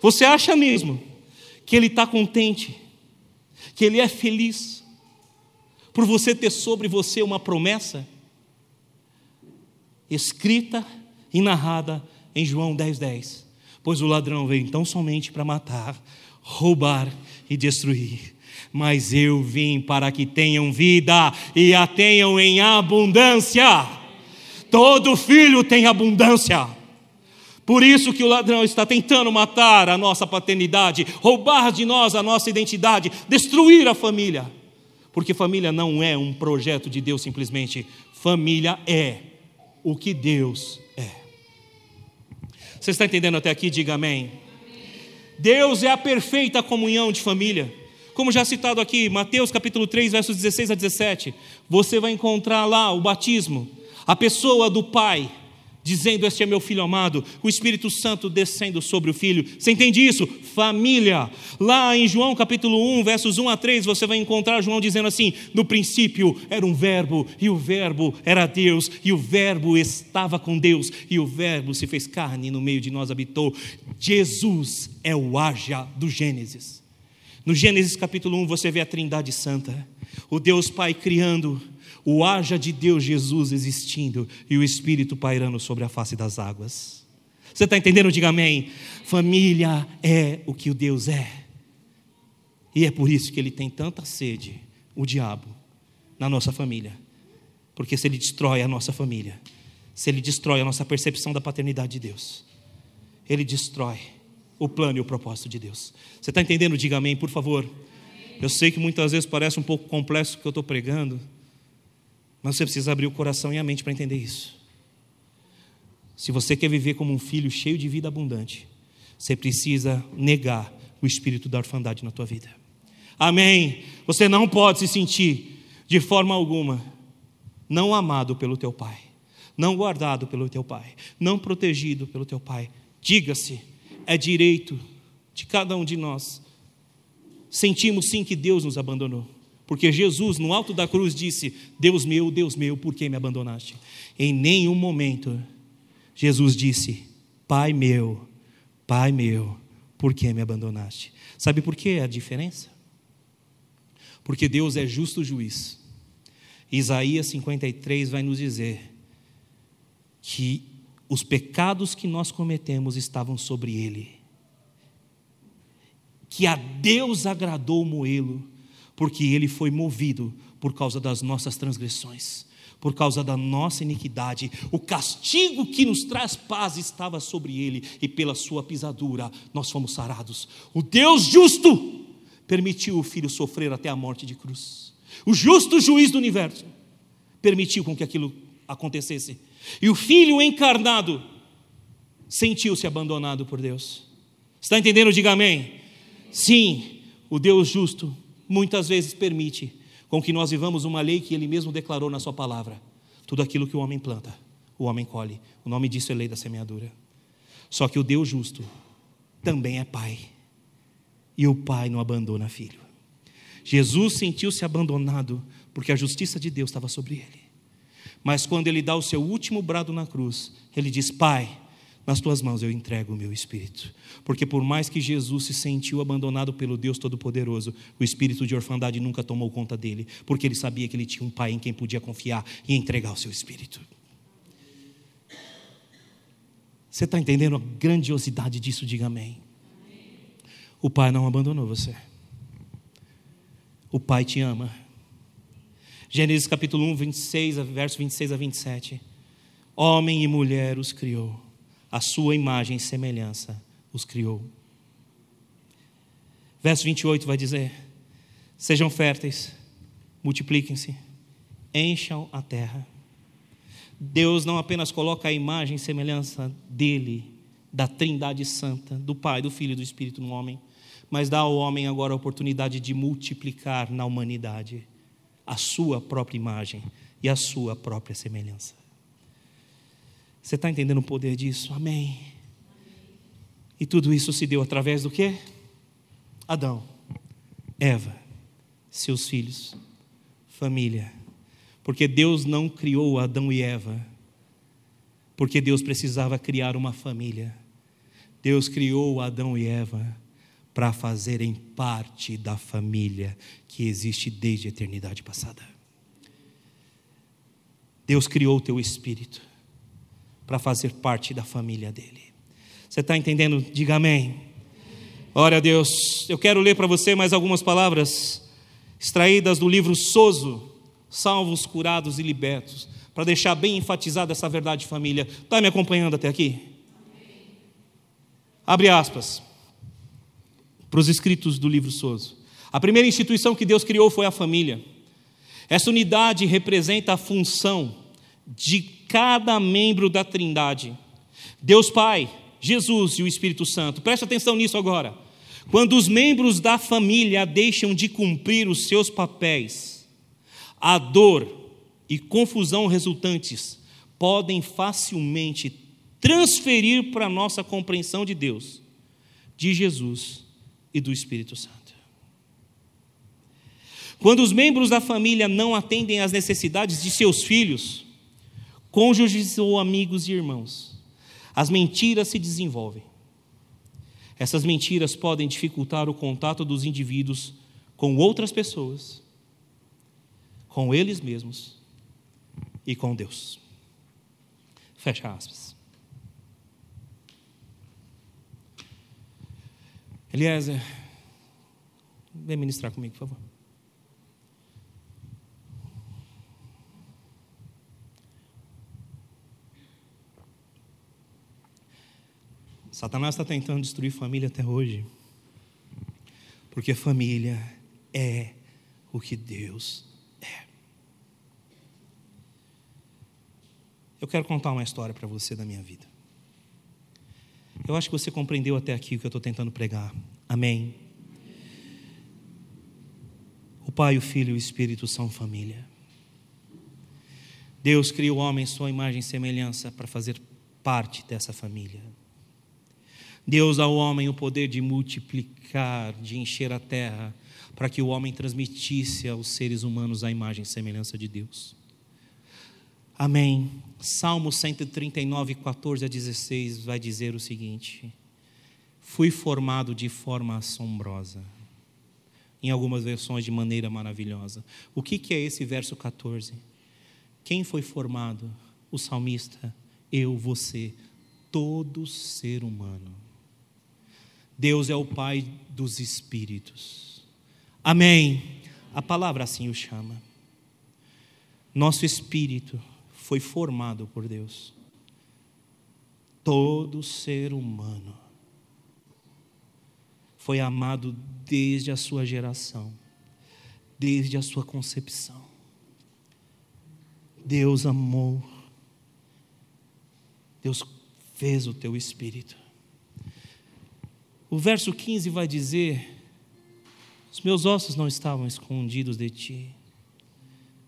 você acha mesmo que ele está contente, que ele é feliz, por você ter sobre você uma promessa escrita e narrada em João 10,10. 10. Pois o ladrão veio então somente para matar, roubar e destruir mas eu vim para que tenham vida e a tenham em abundância. Todo filho tem abundância. Por isso que o ladrão está tentando matar a nossa paternidade, roubar de nós a nossa identidade, destruir a família. Porque família não é um projeto de Deus simplesmente, família é o que Deus é. Você está entendendo até aqui? Diga amém. Deus é a perfeita comunhão de família. Como já citado aqui, Mateus capítulo 3, versos 16 a 17, você vai encontrar lá o batismo, a pessoa do Pai, dizendo: Este é meu filho amado, o Espírito Santo descendo sobre o filho. Você entende isso? Família. Lá em João capítulo 1, versos 1 a 3, você vai encontrar João dizendo assim: No princípio era um Verbo, e o Verbo era Deus, e o Verbo estava com Deus, e o Verbo se fez carne e no meio de nós habitou. Jesus é o Haja do Gênesis. No Gênesis capítulo 1 você vê a Trindade Santa, o Deus Pai criando, o haja de Deus Jesus existindo e o Espírito pairando sobre a face das águas. Você está entendendo? Diga amém. Família é o que o Deus é. E é por isso que ele tem tanta sede, o diabo, na nossa família. Porque se ele destrói a nossa família, se ele destrói a nossa percepção da paternidade de Deus, ele destrói o plano e o propósito de Deus. Você está entendendo? Diga amém, por favor. Eu sei que muitas vezes parece um pouco complexo o que eu estou pregando, mas você precisa abrir o coração e a mente para entender isso. Se você quer viver como um filho cheio de vida abundante, você precisa negar o espírito da orfandade na tua vida. Amém. Você não pode se sentir de forma alguma não amado pelo teu pai, não guardado pelo teu pai, não protegido pelo teu pai. Diga-se é direito de cada um de nós. Sentimos sim que Deus nos abandonou, porque Jesus, no alto da cruz, disse: Deus meu, Deus meu, por que me abandonaste? Em nenhum momento Jesus disse: Pai meu, Pai meu, por que me abandonaste? Sabe por que a diferença? Porque Deus é justo juiz. Isaías 53 vai nos dizer que os pecados que nós cometemos estavam sobre ele, que a Deus agradou moê-lo, porque ele foi movido por causa das nossas transgressões, por causa da nossa iniquidade. O castigo que nos traz paz estava sobre ele, e pela sua pisadura nós fomos sarados. O Deus justo permitiu o filho sofrer até a morte de cruz. O justo juiz do universo permitiu com que aquilo acontecesse. E o filho encarnado sentiu-se abandonado por Deus. Está entendendo? Diga amém. Sim, o Deus justo muitas vezes permite com que nós vivamos uma lei que ele mesmo declarou na sua palavra. Tudo aquilo que o homem planta, o homem colhe. O nome disso é lei da semeadura. Só que o Deus justo também é pai. E o pai não abandona filho. Jesus sentiu-se abandonado porque a justiça de Deus estava sobre ele. Mas quando ele dá o seu último brado na cruz, ele diz: Pai, nas tuas mãos eu entrego o meu espírito. Porque por mais que Jesus se sentiu abandonado pelo Deus Todo-Poderoso, o espírito de orfandade nunca tomou conta dele, porque ele sabia que ele tinha um pai em quem podia confiar e entregar o seu espírito. Você está entendendo a grandiosidade disso? Diga amém. O pai não abandonou você. O pai te ama. Gênesis capítulo 1, 26, verso 26 a 27. Homem e mulher os criou a sua imagem e semelhança os criou. Verso 28 vai dizer: Sejam férteis, multipliquem-se, encham a terra. Deus não apenas coloca a imagem e semelhança dele, da Trindade Santa, do Pai, do Filho e do Espírito no homem, mas dá ao homem agora a oportunidade de multiplicar na humanidade a sua própria imagem e a sua própria semelhança. Você está entendendo o poder disso? Amém. E tudo isso se deu através do quê? Adão, Eva, seus filhos, família. Porque Deus não criou Adão e Eva, porque Deus precisava criar uma família. Deus criou Adão e Eva para fazerem parte da família que existe desde a eternidade passada. Deus criou o teu espírito para fazer parte da família dele. Você está entendendo? Diga amém. Glória a Deus. Eu quero ler para você mais algumas palavras extraídas do livro Soso, Salvos, Curados e Libertos, para deixar bem enfatizada essa verdade de família. Está me acompanhando até aqui? Abre aspas para os escritos do livro Soso. A primeira instituição que Deus criou foi a família. Essa unidade representa a função de cada membro da Trindade. Deus Pai, Jesus e o Espírito Santo. Preste atenção nisso agora. Quando os membros da família deixam de cumprir os seus papéis, a dor e confusão resultantes podem facilmente transferir para a nossa compreensão de Deus, de Jesus e do Espírito Santo. Quando os membros da família não atendem às necessidades de seus filhos, cônjuges ou amigos e irmãos, as mentiras se desenvolvem. Essas mentiras podem dificultar o contato dos indivíduos com outras pessoas, com eles mesmos e com Deus. Fecha aspas. Eliezer, vem ministrar comigo, por favor. Satanás está tentando destruir família até hoje. Porque família é o que Deus é. Eu quero contar uma história para você da minha vida. Eu acho que você compreendeu até aqui o que eu estou tentando pregar. Amém. O Pai, o Filho e o Espírito são família. Deus criou o homem em sua imagem e semelhança para fazer parte dessa família. Deus ao homem o poder de multiplicar, de encher a terra, para que o homem transmitisse aos seres humanos a imagem e semelhança de Deus. Amém. Salmo 139, 14 a 16 vai dizer o seguinte: Fui formado de forma assombrosa. Em algumas versões, de maneira maravilhosa. O que, que é esse verso 14? Quem foi formado? O salmista, eu, você, todo ser humano. Deus é o Pai dos espíritos. Amém. A palavra assim o chama. Nosso espírito foi formado por Deus. Todo ser humano foi amado desde a sua geração, desde a sua concepção. Deus amou, Deus fez o teu espírito. O verso 15 vai dizer: Os meus ossos não estavam escondidos de ti,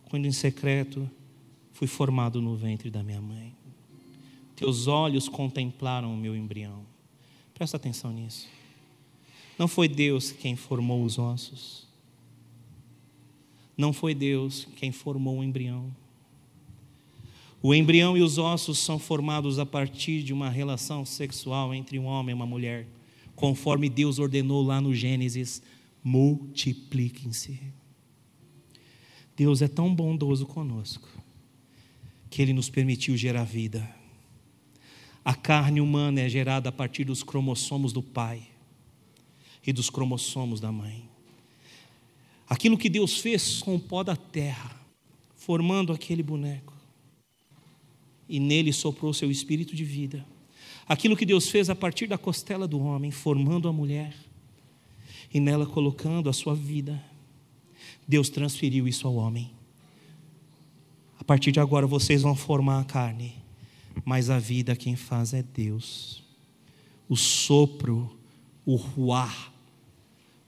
quando em secreto fui formado no ventre da minha mãe. Teus olhos contemplaram o meu embrião. Presta atenção nisso. Não foi Deus quem formou os ossos. Não foi Deus quem formou o embrião. O embrião e os ossos são formados a partir de uma relação sexual entre um homem e uma mulher, conforme Deus ordenou lá no Gênesis: multipliquem-se. Deus é tão bondoso conosco que Ele nos permitiu gerar vida. A carne humana é gerada a partir dos cromossomos do pai e dos cromossomos da mãe. Aquilo que Deus fez com o pó da terra, formando aquele boneco, e nele soprou seu espírito de vida. Aquilo que Deus fez a partir da costela do homem, formando a mulher, e nela colocando a sua vida Deus transferiu isso ao homem. A partir de agora vocês vão formar a carne, mas a vida quem faz é Deus. O sopro, o ruar,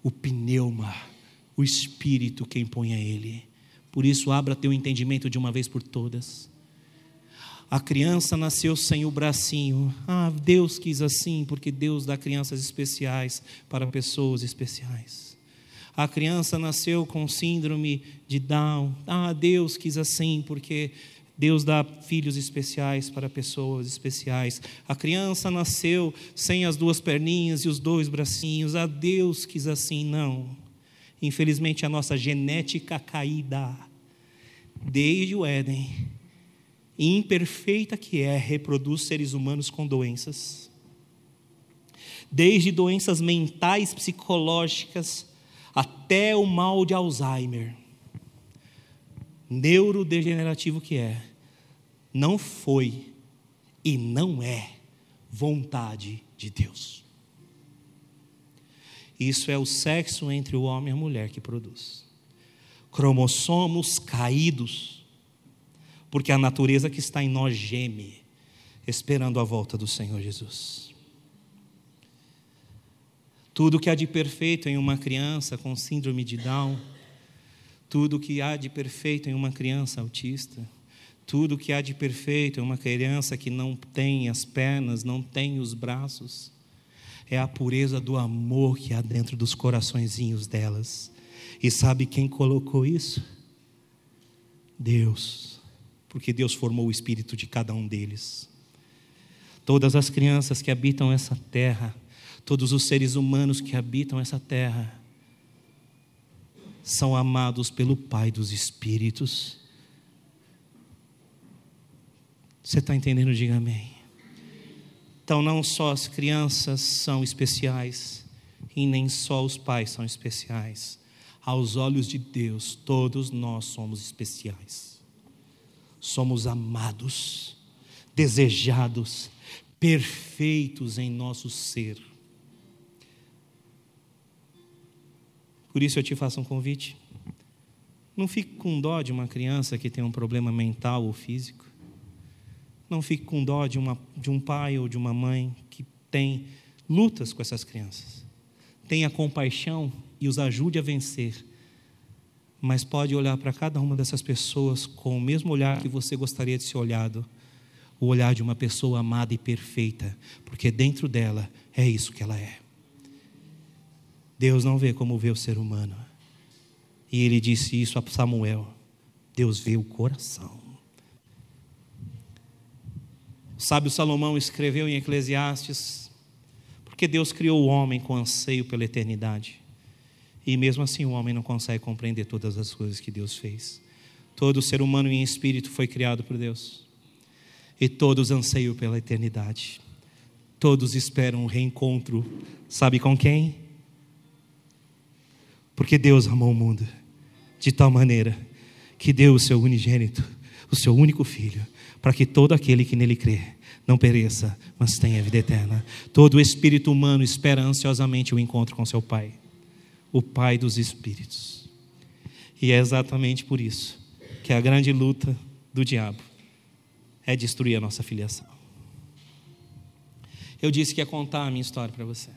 o pneuma, o espírito quem põe é Ele. Por isso, abra teu entendimento de uma vez por todas. A criança nasceu sem o bracinho. Ah, Deus quis assim, porque Deus dá crianças especiais para pessoas especiais. A criança nasceu com síndrome de Down. Ah, Deus quis assim, porque Deus dá filhos especiais para pessoas especiais. A criança nasceu sem as duas perninhas e os dois bracinhos. Ah, Deus quis assim. Não. Infelizmente, a nossa genética caída, desde o Éden, imperfeita que é, reproduz seres humanos com doenças. Desde doenças mentais, psicológicas, até o mal de Alzheimer, neurodegenerativo que é, não foi e não é vontade de Deus. Isso é o sexo entre o homem e a mulher que produz. Cromossomos caídos, porque a natureza que está em nós geme, esperando a volta do Senhor Jesus. Tudo que há de perfeito em uma criança com síndrome de Down, tudo que há de perfeito em uma criança autista, tudo que há de perfeito em uma criança que não tem as pernas, não tem os braços, é a pureza do amor que há dentro dos coraçõezinhos delas. E sabe quem colocou isso? Deus, porque Deus formou o espírito de cada um deles. Todas as crianças que habitam essa terra, Todos os seres humanos que habitam essa terra são amados pelo Pai dos Espíritos. Você está entendendo? Diga amém. Então, não só as crianças são especiais, e nem só os pais são especiais. Aos olhos de Deus, todos nós somos especiais. Somos amados, desejados, perfeitos em nosso ser. Por isso eu te faço um convite. Não fique com dó de uma criança que tem um problema mental ou físico. Não fique com dó de, uma, de um pai ou de uma mãe que tem lutas com essas crianças. Tenha compaixão e os ajude a vencer. Mas pode olhar para cada uma dessas pessoas com o mesmo olhar que você gostaria de ser olhado o olhar de uma pessoa amada e perfeita, porque dentro dela é isso que ela é. Deus não vê como vê o ser humano. E ele disse isso a Samuel: Deus vê o coração. O sábio Salomão escreveu em Eclesiastes: porque Deus criou o homem com anseio pela eternidade. E mesmo assim o homem não consegue compreender todas as coisas que Deus fez. Todo ser humano em espírito foi criado por Deus. E todos anseiam pela eternidade. Todos esperam um reencontro. Sabe com quem? Porque Deus amou o mundo de tal maneira que deu o seu unigênito, o seu único filho, para que todo aquele que nele crê não pereça, mas tenha vida eterna. Todo espírito humano espera ansiosamente o encontro com seu Pai, o Pai dos espíritos. E é exatamente por isso que a grande luta do diabo é destruir a nossa filiação. Eu disse que ia contar a minha história para você.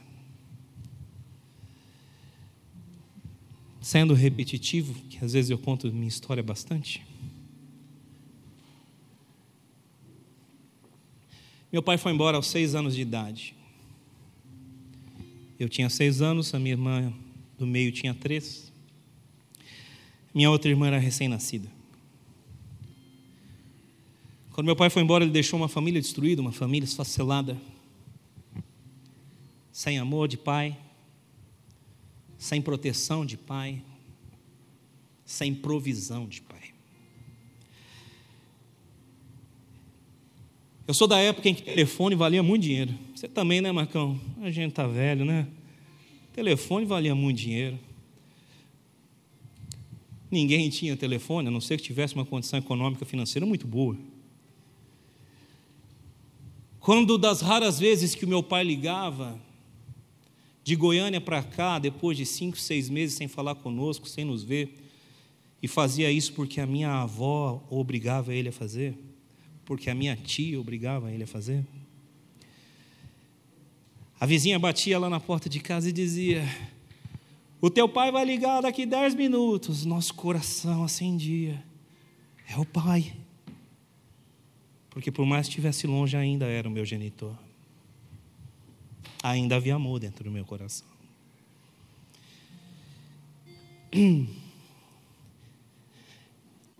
Sendo repetitivo, que às vezes eu conto minha história bastante. Meu pai foi embora aos seis anos de idade. Eu tinha seis anos, a minha irmã do meio tinha três. Minha outra irmã era recém-nascida. Quando meu pai foi embora, ele deixou uma família destruída, uma família esfacelada, sem amor de pai, sem proteção de pai, sem provisão de pai. Eu sou da época em que telefone valia muito dinheiro. Você também, né, Marcão? A gente tá velho, né? Telefone valia muito dinheiro. Ninguém tinha telefone, a não ser que tivesse uma condição econômica financeira muito boa. Quando das raras vezes que o meu pai ligava, de Goiânia para cá, depois de cinco, seis meses sem falar conosco, sem nos ver, e fazia isso porque a minha avó obrigava ele a fazer, porque a minha tia obrigava ele a fazer. A vizinha batia lá na porta de casa e dizia: O teu pai vai ligar daqui dez minutos. Nosso coração acendia. É o pai porque por mais que estivesse longe, ainda era o meu genitor. Ainda havia amor dentro do meu coração.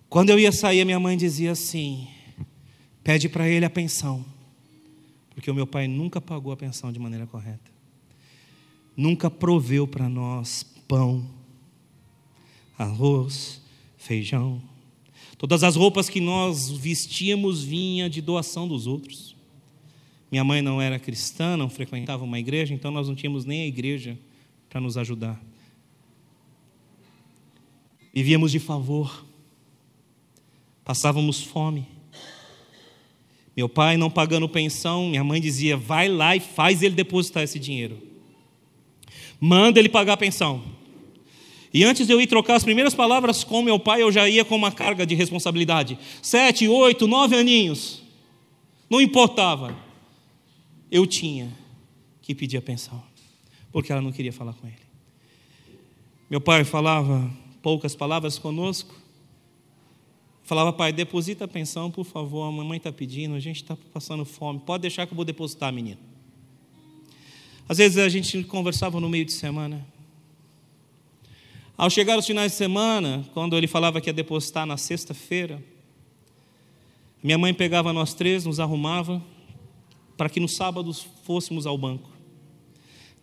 Quando eu ia sair, minha mãe dizia assim: pede para ele a pensão, porque o meu pai nunca pagou a pensão de maneira correta, nunca proveu para nós pão, arroz, feijão, Todas as roupas que nós vestíamos vinha de doação dos outros. Minha mãe não era cristã, não frequentava uma igreja, então nós não tínhamos nem a igreja para nos ajudar. Vivíamos de favor, passávamos fome. Meu pai não pagando pensão, minha mãe dizia: vai lá e faz ele depositar esse dinheiro. Manda ele pagar a pensão. E antes de eu ir trocar as primeiras palavras com meu pai, eu já ia com uma carga de responsabilidade. Sete, oito, nove aninhos. Não importava. Eu tinha que pedir a pensão, porque ela não queria falar com ele. Meu pai falava poucas palavras conosco. Falava, pai, deposita a pensão, por favor. A mamãe está pedindo, a gente está passando fome. Pode deixar que eu vou depositar, menino. Às vezes a gente conversava no meio de semana. Ao chegar os finais de semana, quando ele falava que ia depositar na sexta-feira, minha mãe pegava nós três, nos arrumava, para que nos sábados fôssemos ao banco.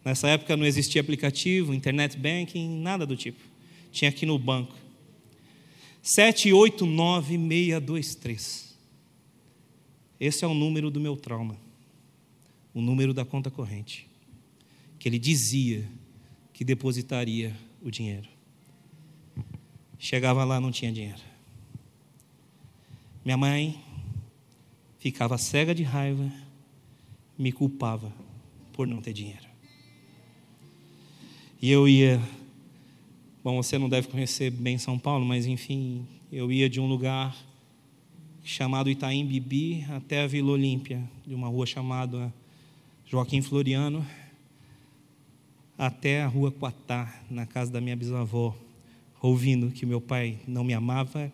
Nessa época não existia aplicativo, internet banking, nada do tipo. Tinha aqui no banco. 789623. Esse é o número do meu trauma. O número da conta corrente. Que ele dizia que depositaria o dinheiro. Chegava lá, não tinha dinheiro. Minha mãe ficava cega de raiva, me culpava por não ter dinheiro. E eu ia. Bom, você não deve conhecer bem São Paulo, mas enfim, eu ia de um lugar chamado Itaim Bibi até a Vila Olímpia, de uma rua chamada Joaquim Floriano, até a rua Quatá, na casa da minha bisavó ouvindo que meu pai não me amava,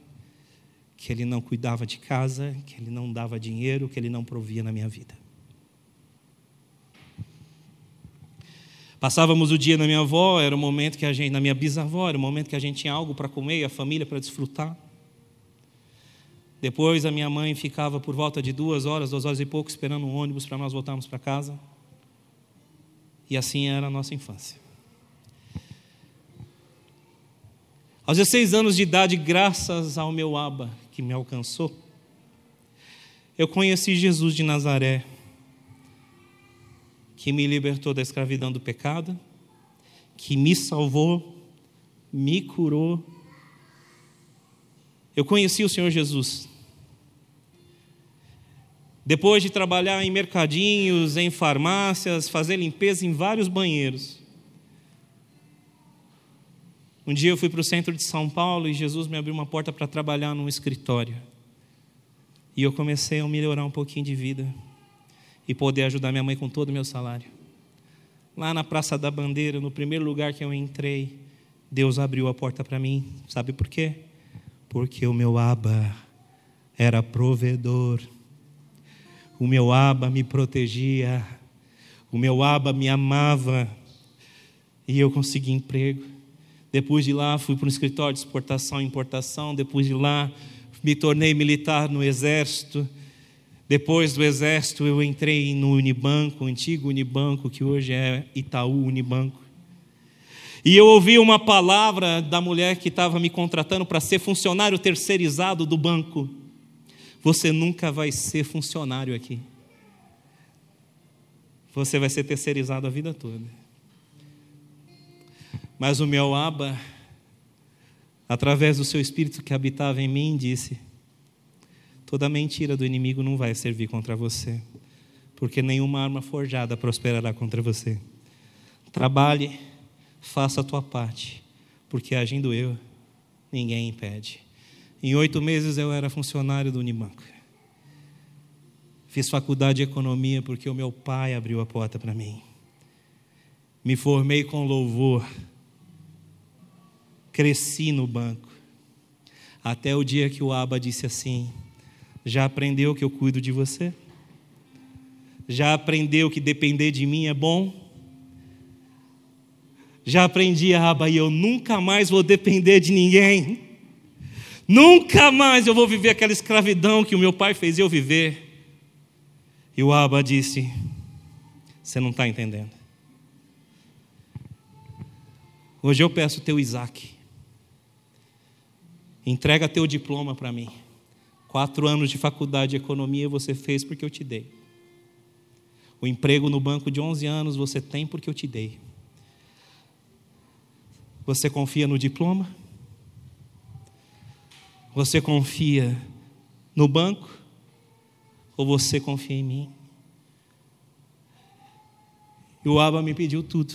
que ele não cuidava de casa, que ele não dava dinheiro, que ele não provia na minha vida. Passávamos o dia na minha avó, era o momento que a gente, na minha bisavó, era o momento que a gente tinha algo para comer e a família para desfrutar. Depois a minha mãe ficava por volta de duas horas, duas horas e pouco, esperando um ônibus para nós voltarmos para casa. E assim era a nossa infância. Aos 16 anos de idade, graças ao meu aba que me alcançou, eu conheci Jesus de Nazaré. Que me libertou da escravidão do pecado, que me salvou, me curou. Eu conheci o Senhor Jesus. Depois de trabalhar em mercadinhos, em farmácias, fazer limpeza em vários banheiros. Um dia eu fui para o centro de São Paulo e Jesus me abriu uma porta para trabalhar num escritório. E eu comecei a melhorar um pouquinho de vida e poder ajudar minha mãe com todo o meu salário. Lá na Praça da Bandeira, no primeiro lugar que eu entrei, Deus abriu a porta para mim. Sabe por quê? Porque o meu aba era provedor. O meu aba me protegia. O meu aba me amava. E eu consegui emprego. Depois de lá, fui para um escritório de exportação e importação. Depois de lá, me tornei militar no exército. Depois do exército, eu entrei no Unibanco, antigo Unibanco, que hoje é Itaú Unibanco. E eu ouvi uma palavra da mulher que estava me contratando para ser funcionário terceirizado do banco. Você nunca vai ser funcionário aqui. Você vai ser terceirizado a vida toda. Mas o meu aba, através do seu espírito que habitava em mim, disse: toda mentira do inimigo não vai servir contra você, porque nenhuma arma forjada prosperará contra você. Trabalhe, faça a tua parte, porque agindo eu, ninguém impede. Em oito meses eu era funcionário do Unibanco. Fiz faculdade de economia porque o meu pai abriu a porta para mim. Me formei com louvor. Cresci no banco. Até o dia que o Aba disse assim: já aprendeu que eu cuido de você? Já aprendeu que depender de mim é bom? Já aprendi, Aba, e eu nunca mais vou depender de ninguém. Nunca mais eu vou viver aquela escravidão que o meu pai fez eu viver. E o Aba disse: Você não está entendendo. Hoje eu peço teu Isaac. Entrega teu diploma para mim. Quatro anos de faculdade de economia você fez porque eu te dei. O emprego no banco de 11 anos você tem porque eu te dei. Você confia no diploma? Você confia no banco? Ou você confia em mim? E o Abba me pediu tudo.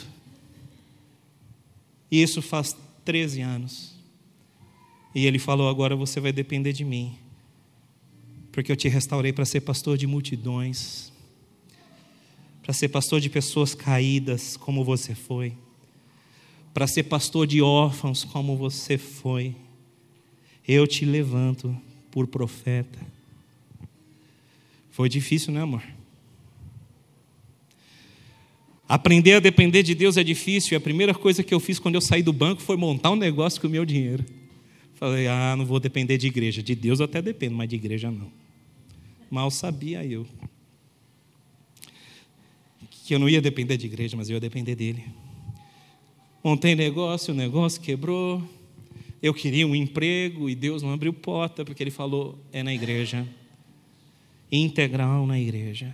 E isso faz 13 anos. E ele falou: agora você vai depender de mim porque eu te restaurei para ser pastor de multidões, para ser pastor de pessoas caídas, como você foi, para ser pastor de órfãos, como você foi. Eu te levanto por profeta. Foi difícil, né, amor? Aprender a depender de Deus é difícil, e a primeira coisa que eu fiz quando eu saí do banco foi montar um negócio com o meu dinheiro. Falei, ah, não vou depender de igreja. De Deus eu até dependo, mas de igreja não. Mal sabia eu que eu não ia depender de igreja, mas eu ia depender dele. Montei negócio, o negócio quebrou. Eu queria um emprego e Deus não abriu porta, porque Ele falou: é na igreja. Integral na igreja.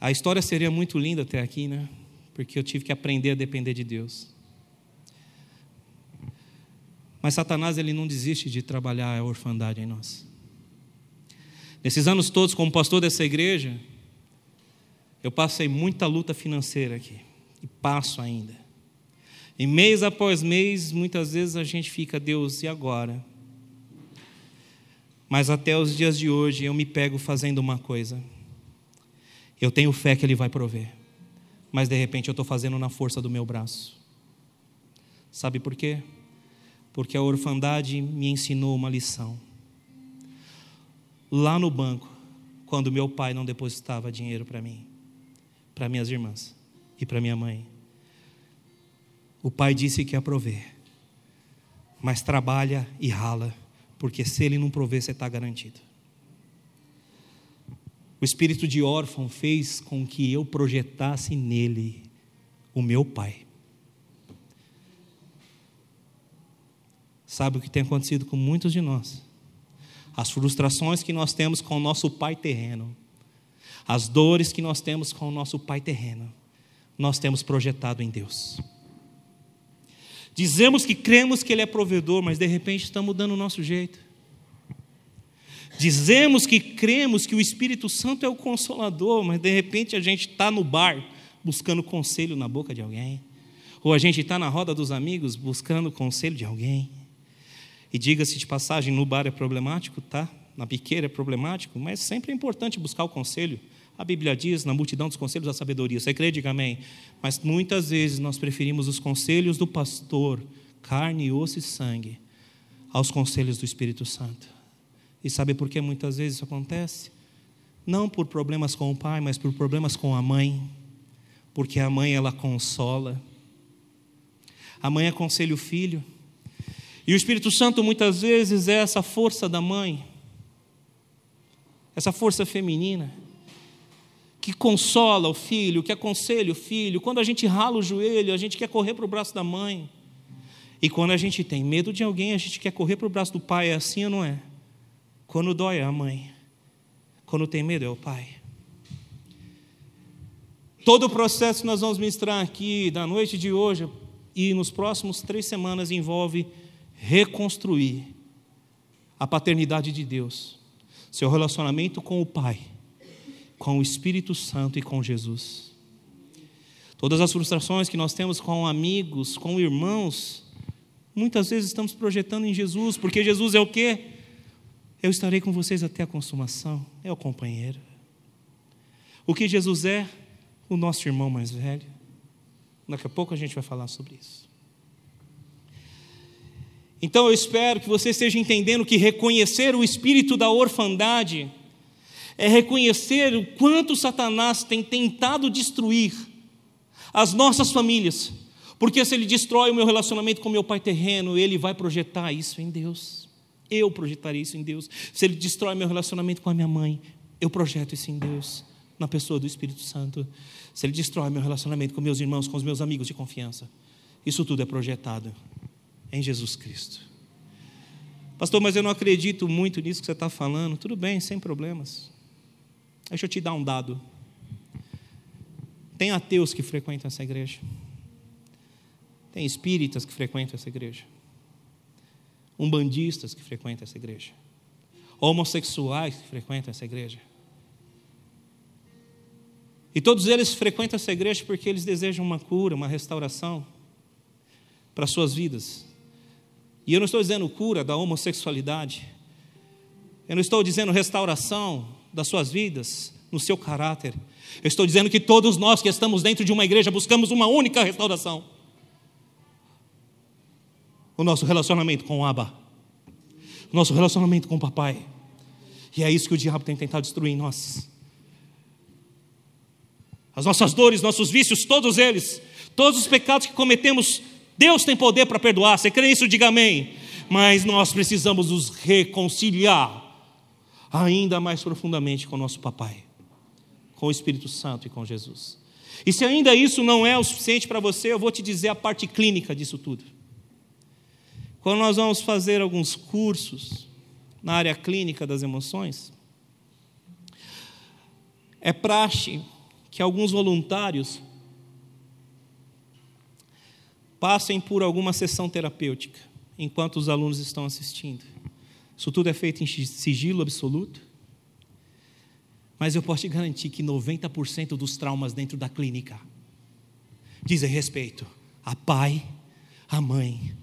A história seria muito linda até aqui, né? Porque eu tive que aprender a depender de Deus. Mas Satanás ele não desiste de trabalhar a orfandade em nós. Nesses anos todos, como pastor dessa igreja, eu passei muita luta financeira aqui e passo ainda. E mês após mês, muitas vezes a gente fica, Deus, e agora? Mas até os dias de hoje eu me pego fazendo uma coisa. Eu tenho fé que Ele vai prover, mas de repente eu estou fazendo na força do meu braço. Sabe por quê? Porque a orfandade me ensinou uma lição. Lá no banco, quando meu pai não depositava dinheiro para mim, para minhas irmãs e para minha mãe, o pai disse que ia prover, mas trabalha e rala, porque se ele não prover, você está garantido. O espírito de órfão fez com que eu projetasse nele o meu pai. Sabe o que tem acontecido com muitos de nós? As frustrações que nós temos com o nosso pai terreno, As dores que nós temos com o nosso pai terreno, nós temos projetado em Deus. Dizemos que cremos que Ele é provedor, mas de repente estamos mudando o nosso jeito. Dizemos que cremos que o Espírito Santo é o consolador, mas de repente a gente está no bar buscando conselho na boca de alguém. Ou a gente está na roda dos amigos buscando conselho de alguém. E diga-se de passagem, no bar é problemático, tá? Na biqueira é problemático, mas sempre é importante buscar o conselho. A Bíblia diz, na multidão dos conselhos da sabedoria. Você crê, diga amém. Mas muitas vezes nós preferimos os conselhos do pastor, carne, osso e sangue, aos conselhos do Espírito Santo. E sabe por que muitas vezes isso acontece? Não por problemas com o pai, mas por problemas com a mãe. Porque a mãe, ela consola. A mãe aconselha o filho. E o Espírito Santo muitas vezes é essa força da mãe, essa força feminina, que consola o filho, que aconselha o filho. Quando a gente rala o joelho, a gente quer correr para o braço da mãe. E quando a gente tem medo de alguém, a gente quer correr para o braço do pai. É assim ou não é? Quando dói é a mãe. Quando tem medo é o pai. Todo o processo que nós vamos ministrar aqui, da noite de hoje e nos próximos três semanas, envolve reconstruir a paternidade de Deus, seu relacionamento com o Pai, com o Espírito Santo e com Jesus. Todas as frustrações que nós temos com amigos, com irmãos, muitas vezes estamos projetando em Jesus, porque Jesus é o quê? Eu estarei com vocês até a consumação, é o companheiro. O que Jesus é? O nosso irmão mais velho. Daqui a pouco a gente vai falar sobre isso. Então eu espero que você esteja entendendo que reconhecer o espírito da orfandade é reconhecer o quanto Satanás tem tentado destruir as nossas famílias. Porque se ele destrói o meu relacionamento com meu pai terreno, ele vai projetar isso em Deus. Eu projetarei isso em Deus. Se ele destrói meu relacionamento com a minha mãe, eu projeto isso em Deus, na pessoa do Espírito Santo. Se ele destrói meu relacionamento com meus irmãos, com os meus amigos de confiança, isso tudo é projetado em Jesus Cristo. Pastor, mas eu não acredito muito nisso que você está falando. Tudo bem, sem problemas. Deixa eu te dar um dado. Tem ateus que frequentam essa igreja. Tem espíritas que frequentam essa igreja. Umbandistas que frequentam essa igreja. Homossexuais que frequentam essa igreja. E todos eles frequentam essa igreja porque eles desejam uma cura, uma restauração para suas vidas. E eu não estou dizendo cura da homossexualidade. Eu não estou dizendo restauração das suas vidas, no seu caráter. Eu estou dizendo que todos nós que estamos dentro de uma igreja buscamos uma única restauração: o nosso relacionamento com o Abba, o nosso relacionamento com o Papai. E é isso que o diabo tem tentado destruir em nós. As nossas dores, nossos vícios, todos eles, todos os pecados que cometemos Deus tem poder para perdoar, você crê nisso? Diga amém. Mas nós precisamos nos reconciliar ainda mais profundamente com o nosso papai, com o Espírito Santo e com Jesus. E se ainda isso não é o suficiente para você, eu vou te dizer a parte clínica disso tudo. Quando nós vamos fazer alguns cursos na área clínica das emoções, é praxe que alguns voluntários passem por alguma sessão terapêutica enquanto os alunos estão assistindo. Isso tudo é feito em sigilo absoluto. Mas eu posso te garantir que 90% dos traumas dentro da clínica dizem respeito a pai, a mãe,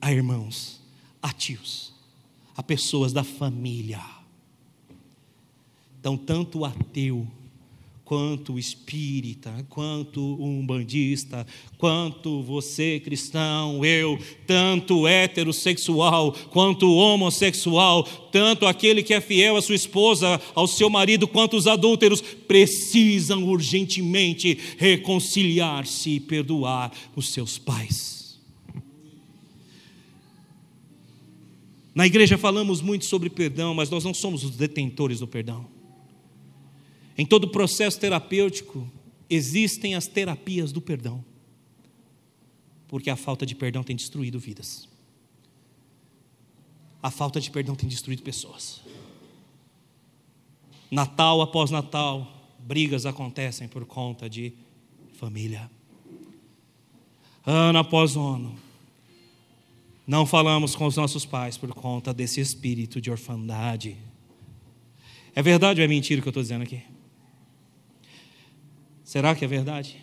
a irmãos, a tios, a pessoas da família. Então, tanto o ateu quanto espírita, quanto umbandista, quanto você cristão, eu, tanto heterossexual, quanto homossexual, tanto aquele que é fiel à sua esposa, ao seu marido, quanto os adúlteros, precisam urgentemente reconciliar-se e perdoar os seus pais. Na igreja falamos muito sobre perdão, mas nós não somos os detentores do perdão. Em todo processo terapêutico, existem as terapias do perdão. Porque a falta de perdão tem destruído vidas. A falta de perdão tem destruído pessoas. Natal após Natal, brigas acontecem por conta de família. Ano após ano, não falamos com os nossos pais por conta desse espírito de orfandade. É verdade ou é mentira o que eu estou dizendo aqui? Será que é verdade?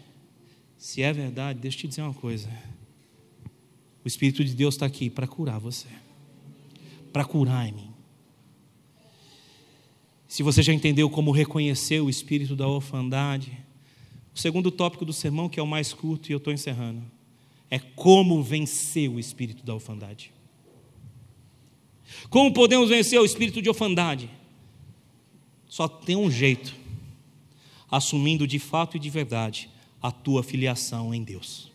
Se é verdade, deixa eu te dizer uma coisa. O Espírito de Deus está aqui para curar você, para curar em mim. Se você já entendeu como reconhecer o espírito da orfandade, o segundo tópico do sermão, que é o mais curto, e eu estou encerrando, é como vencer o espírito da orfandade. Como podemos vencer o espírito de orfandade? Só tem um jeito: assumindo de fato e de verdade a tua filiação em Deus,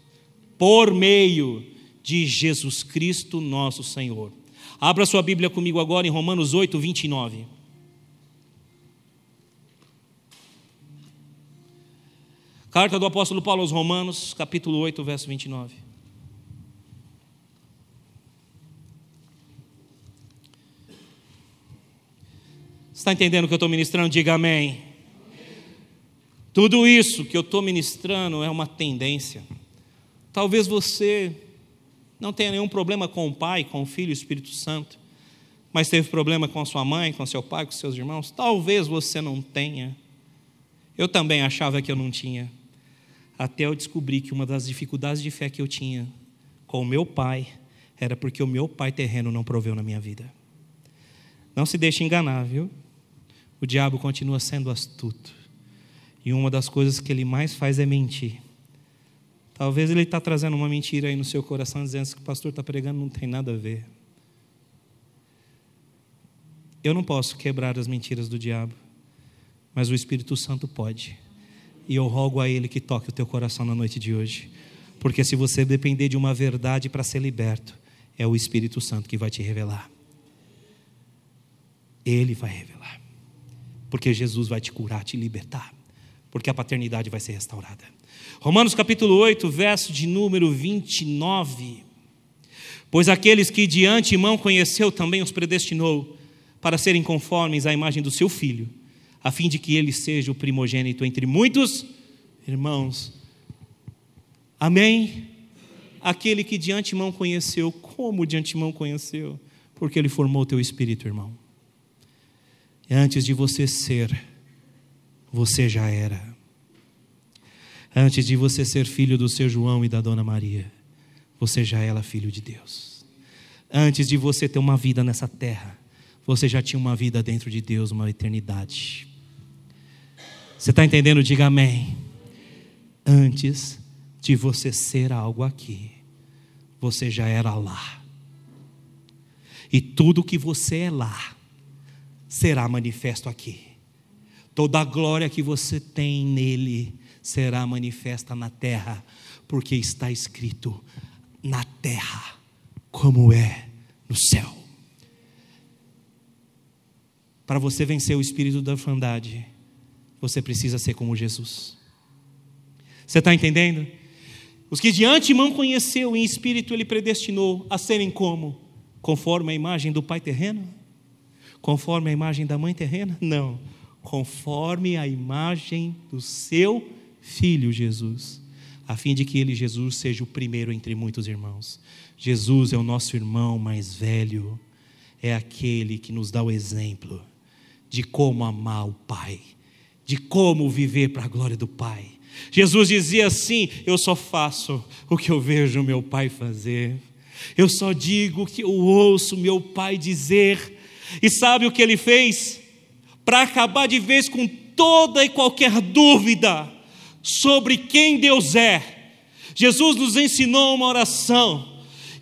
por meio de Jesus Cristo, nosso Senhor. Abra sua Bíblia comigo agora em Romanos 8, 29. Carta do apóstolo Paulo aos Romanos, capítulo 8, verso 29. Está entendendo o que eu estou ministrando? Diga amém. Tudo isso que eu estou ministrando é uma tendência. Talvez você não tenha nenhum problema com o Pai, com o Filho e o Espírito Santo, mas teve problema com a sua mãe, com seu pai, com seus irmãos. Talvez você não tenha. Eu também achava que eu não tinha até eu descobri que uma das dificuldades de fé que eu tinha com o meu pai era porque o meu pai terreno não proveu na minha vida. Não se deixe enganar, viu? O diabo continua sendo astuto. E uma das coisas que ele mais faz é mentir. Talvez ele está trazendo uma mentira aí no seu coração, dizendo que o pastor está pregando não tem nada a ver. Eu não posso quebrar as mentiras do diabo, mas o Espírito Santo pode. E eu rogo a Ele que toque o teu coração na noite de hoje. Porque se você depender de uma verdade para ser liberto, é o Espírito Santo que vai te revelar. Ele vai revelar. Porque Jesus vai te curar, te libertar. Porque a paternidade vai ser restaurada. Romanos capítulo 8, verso de número 29. Pois aqueles que de antemão conheceu também os predestinou para serem conformes à imagem do seu filho a fim de que ele seja o primogênito entre muitos irmãos. Amém? Aquele que de antemão conheceu, como de antemão conheceu? Porque ele formou o teu espírito, irmão. Antes de você ser, você já era. Antes de você ser filho do seu João e da dona Maria, você já era filho de Deus. Antes de você ter uma vida nessa terra, você já tinha uma vida dentro de Deus, uma eternidade. Você está entendendo? Diga amém. Antes de você ser algo aqui, você já era lá. E tudo que você é lá será manifesto aqui. Toda a glória que você tem nele será manifesta na terra, porque está escrito na terra como é no céu. Para você vencer o espírito da orfandade, você precisa ser como Jesus. Você está entendendo? Os que de antemão conheceu em espírito, ele predestinou a serem como? Conforme a imagem do pai terreno? Conforme a imagem da mãe terrena? Não. Conforme a imagem do seu filho Jesus, a fim de que ele, Jesus, seja o primeiro entre muitos irmãos. Jesus é o nosso irmão mais velho, é aquele que nos dá o exemplo de como amar o Pai de como viver para a glória do Pai. Jesus dizia assim: Eu só faço o que eu vejo meu Pai fazer, eu só digo o que eu ouço meu Pai dizer. E sabe o que ele fez? Para acabar de vez com toda e qualquer dúvida sobre quem Deus é, Jesus nos ensinou uma oração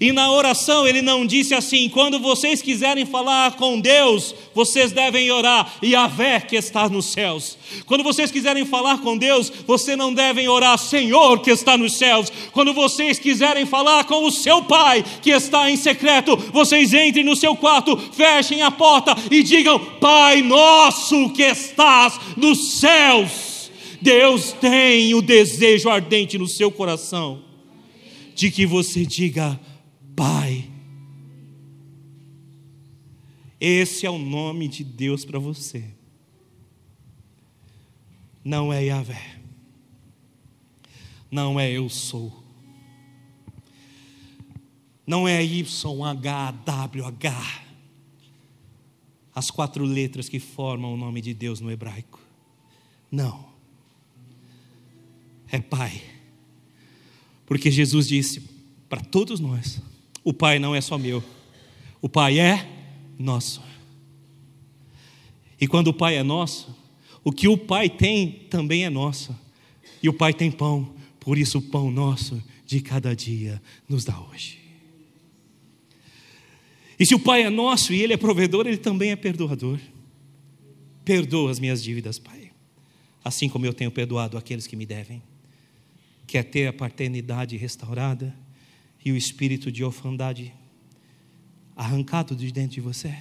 e na oração ele não disse assim: quando vocês quiserem falar com Deus, vocês devem orar, e vé que está nos céus. Quando vocês quiserem falar com Deus, vocês não devem orar, Senhor que está nos céus. Quando vocês quiserem falar com o seu Pai que está em secreto, vocês entrem no seu quarto, fechem a porta e digam: Pai nosso que estás nos céus. Deus tem o desejo ardente no seu coração de que você diga: Pai. Esse é o nome de Deus para você. não é Yahvé, não é eu sou, não é YHWH, as quatro letras que formam o nome de Deus no hebraico. Não, é Pai, porque Jesus disse para todos nós: o Pai não é só meu, o Pai é nosso. E quando o Pai é nosso, o que o Pai tem também é nosso. E o Pai tem pão, por isso o pão nosso de cada dia nos dá hoje. E se o Pai é nosso e Ele é provedor, Ele também é perdoador. Perdoa as minhas dívidas, Pai, assim como eu tenho perdoado aqueles que me devem. Quer ter a paternidade restaurada e o espírito de orfandade arrancado de dentro de você?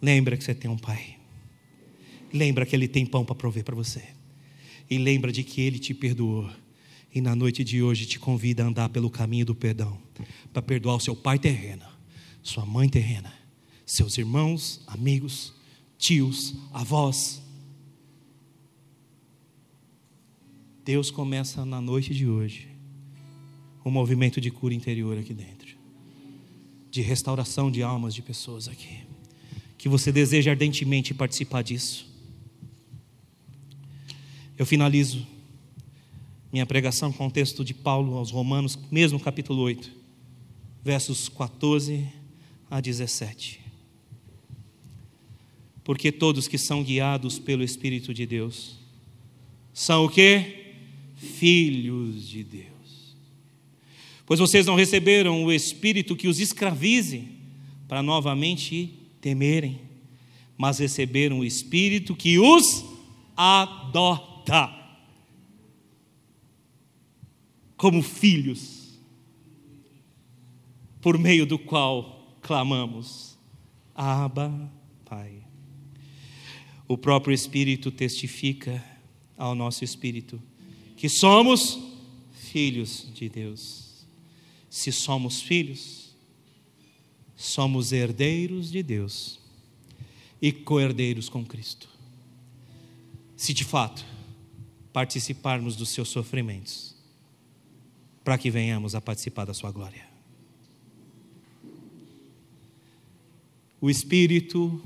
Lembra que você tem um Pai. Lembra que Ele tem pão para prover para você. E lembra de que Ele te perdoou. E na noite de hoje te convida a andar pelo caminho do perdão, para perdoar o seu pai terreno, sua mãe terrena, seus irmãos, amigos, tios, avós. Deus começa na noite de hoje um movimento de cura interior aqui dentro, de restauração de almas de pessoas aqui. Que você deseja ardentemente participar disso. Eu finalizo minha pregação com o texto de Paulo aos Romanos, mesmo capítulo 8, versos 14 a 17. Porque todos que são guiados pelo Espírito de Deus são o que? Filhos de Deus. Pois vocês não receberam o Espírito que os escravize para novamente temerem, mas receberam o Espírito que os adota como filhos, por meio do qual clamamos: Abba, Pai. O próprio Espírito testifica ao nosso espírito que somos filhos de Deus. Se somos filhos, somos herdeiros de Deus e co-herdeiros com Cristo se de fato participarmos dos seus sofrimentos, para que venhamos a participar da sua glória. O Espírito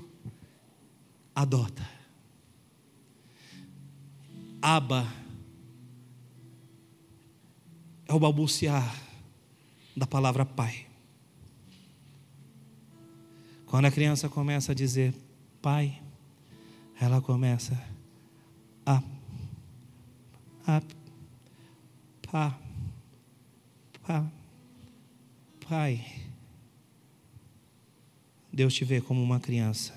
adota. Aba é o balbuciar da palavra pai. Quando a criança começa a dizer pai, ela começa a, a, pá, pá, pai. Deus te vê como uma criança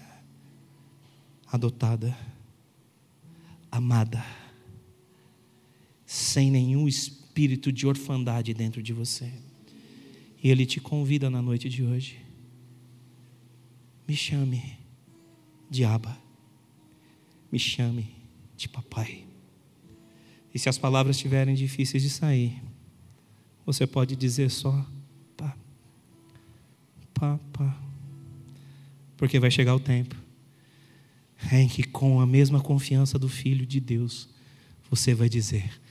adotada, amada, sem nenhum espírito de orfandade dentro de você. E Ele te convida na noite de hoje. Me chame de Aba. Me chame de papai. E se as palavras estiverem difíceis de sair, você pode dizer só pá, pá, pá. Porque vai chegar o tempo em que, com a mesma confiança do Filho de Deus, você vai dizer: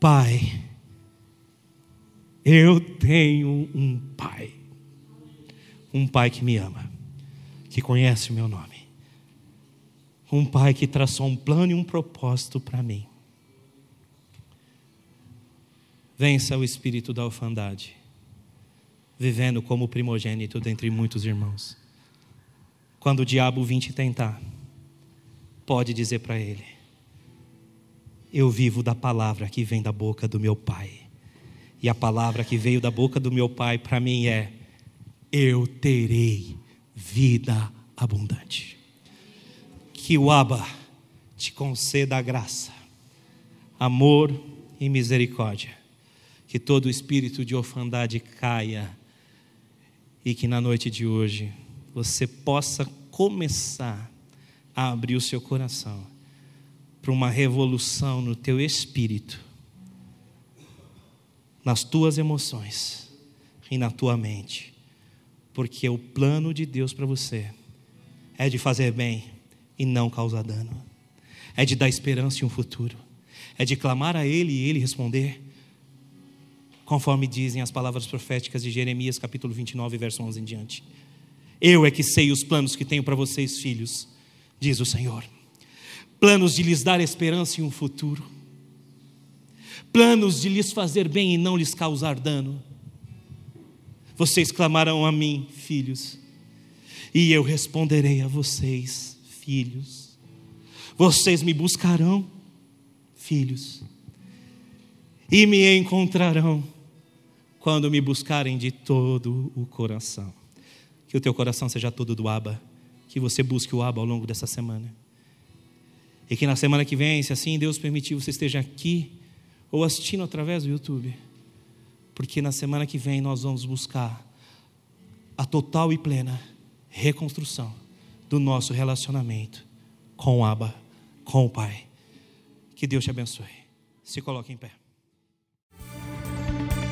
Pai, eu tenho um Pai. Um Pai que me ama, que conhece o meu nome um pai que traçou um plano e um propósito para mim. Vença o espírito da orfandade, vivendo como primogênito dentre muitos irmãos. Quando o diabo vir te tentar, pode dizer para ele: Eu vivo da palavra que vem da boca do meu pai. E a palavra que veio da boca do meu pai para mim é: Eu terei vida abundante que o Abba te conceda a graça, amor e misericórdia. Que todo espírito de orfandade caia e que na noite de hoje você possa começar a abrir o seu coração para uma revolução no teu espírito, nas tuas emoções e na tua mente, porque o plano de Deus para você é de fazer bem e não causar dano. é de dar esperança e um futuro, é de clamar a Ele e Ele responder, conforme dizem as palavras proféticas de Jeremias, capítulo 29, verso 11 em diante. Eu é que sei os planos que tenho para vocês, filhos, diz o Senhor. Planos de lhes dar esperança e um futuro. Planos de lhes fazer bem e não lhes causar dano. Vocês clamarão a mim, filhos, e eu responderei a vocês, filhos. Vocês me buscarão, filhos, e me encontrarão quando me buscarem de todo o coração. Que o teu coração seja todo do Aba, que você busque o Aba ao longo dessa semana. E que na semana que vem, se assim Deus permitir, você esteja aqui ou assistindo através do YouTube porque na semana que vem nós vamos buscar a total e plena reconstrução do nosso relacionamento com o Abba, com o Pai. Que Deus te abençoe. Se coloque em pé.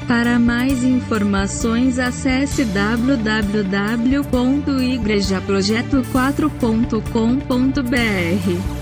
Para mais informações, acesse www.igrejaprojeto4.com.br.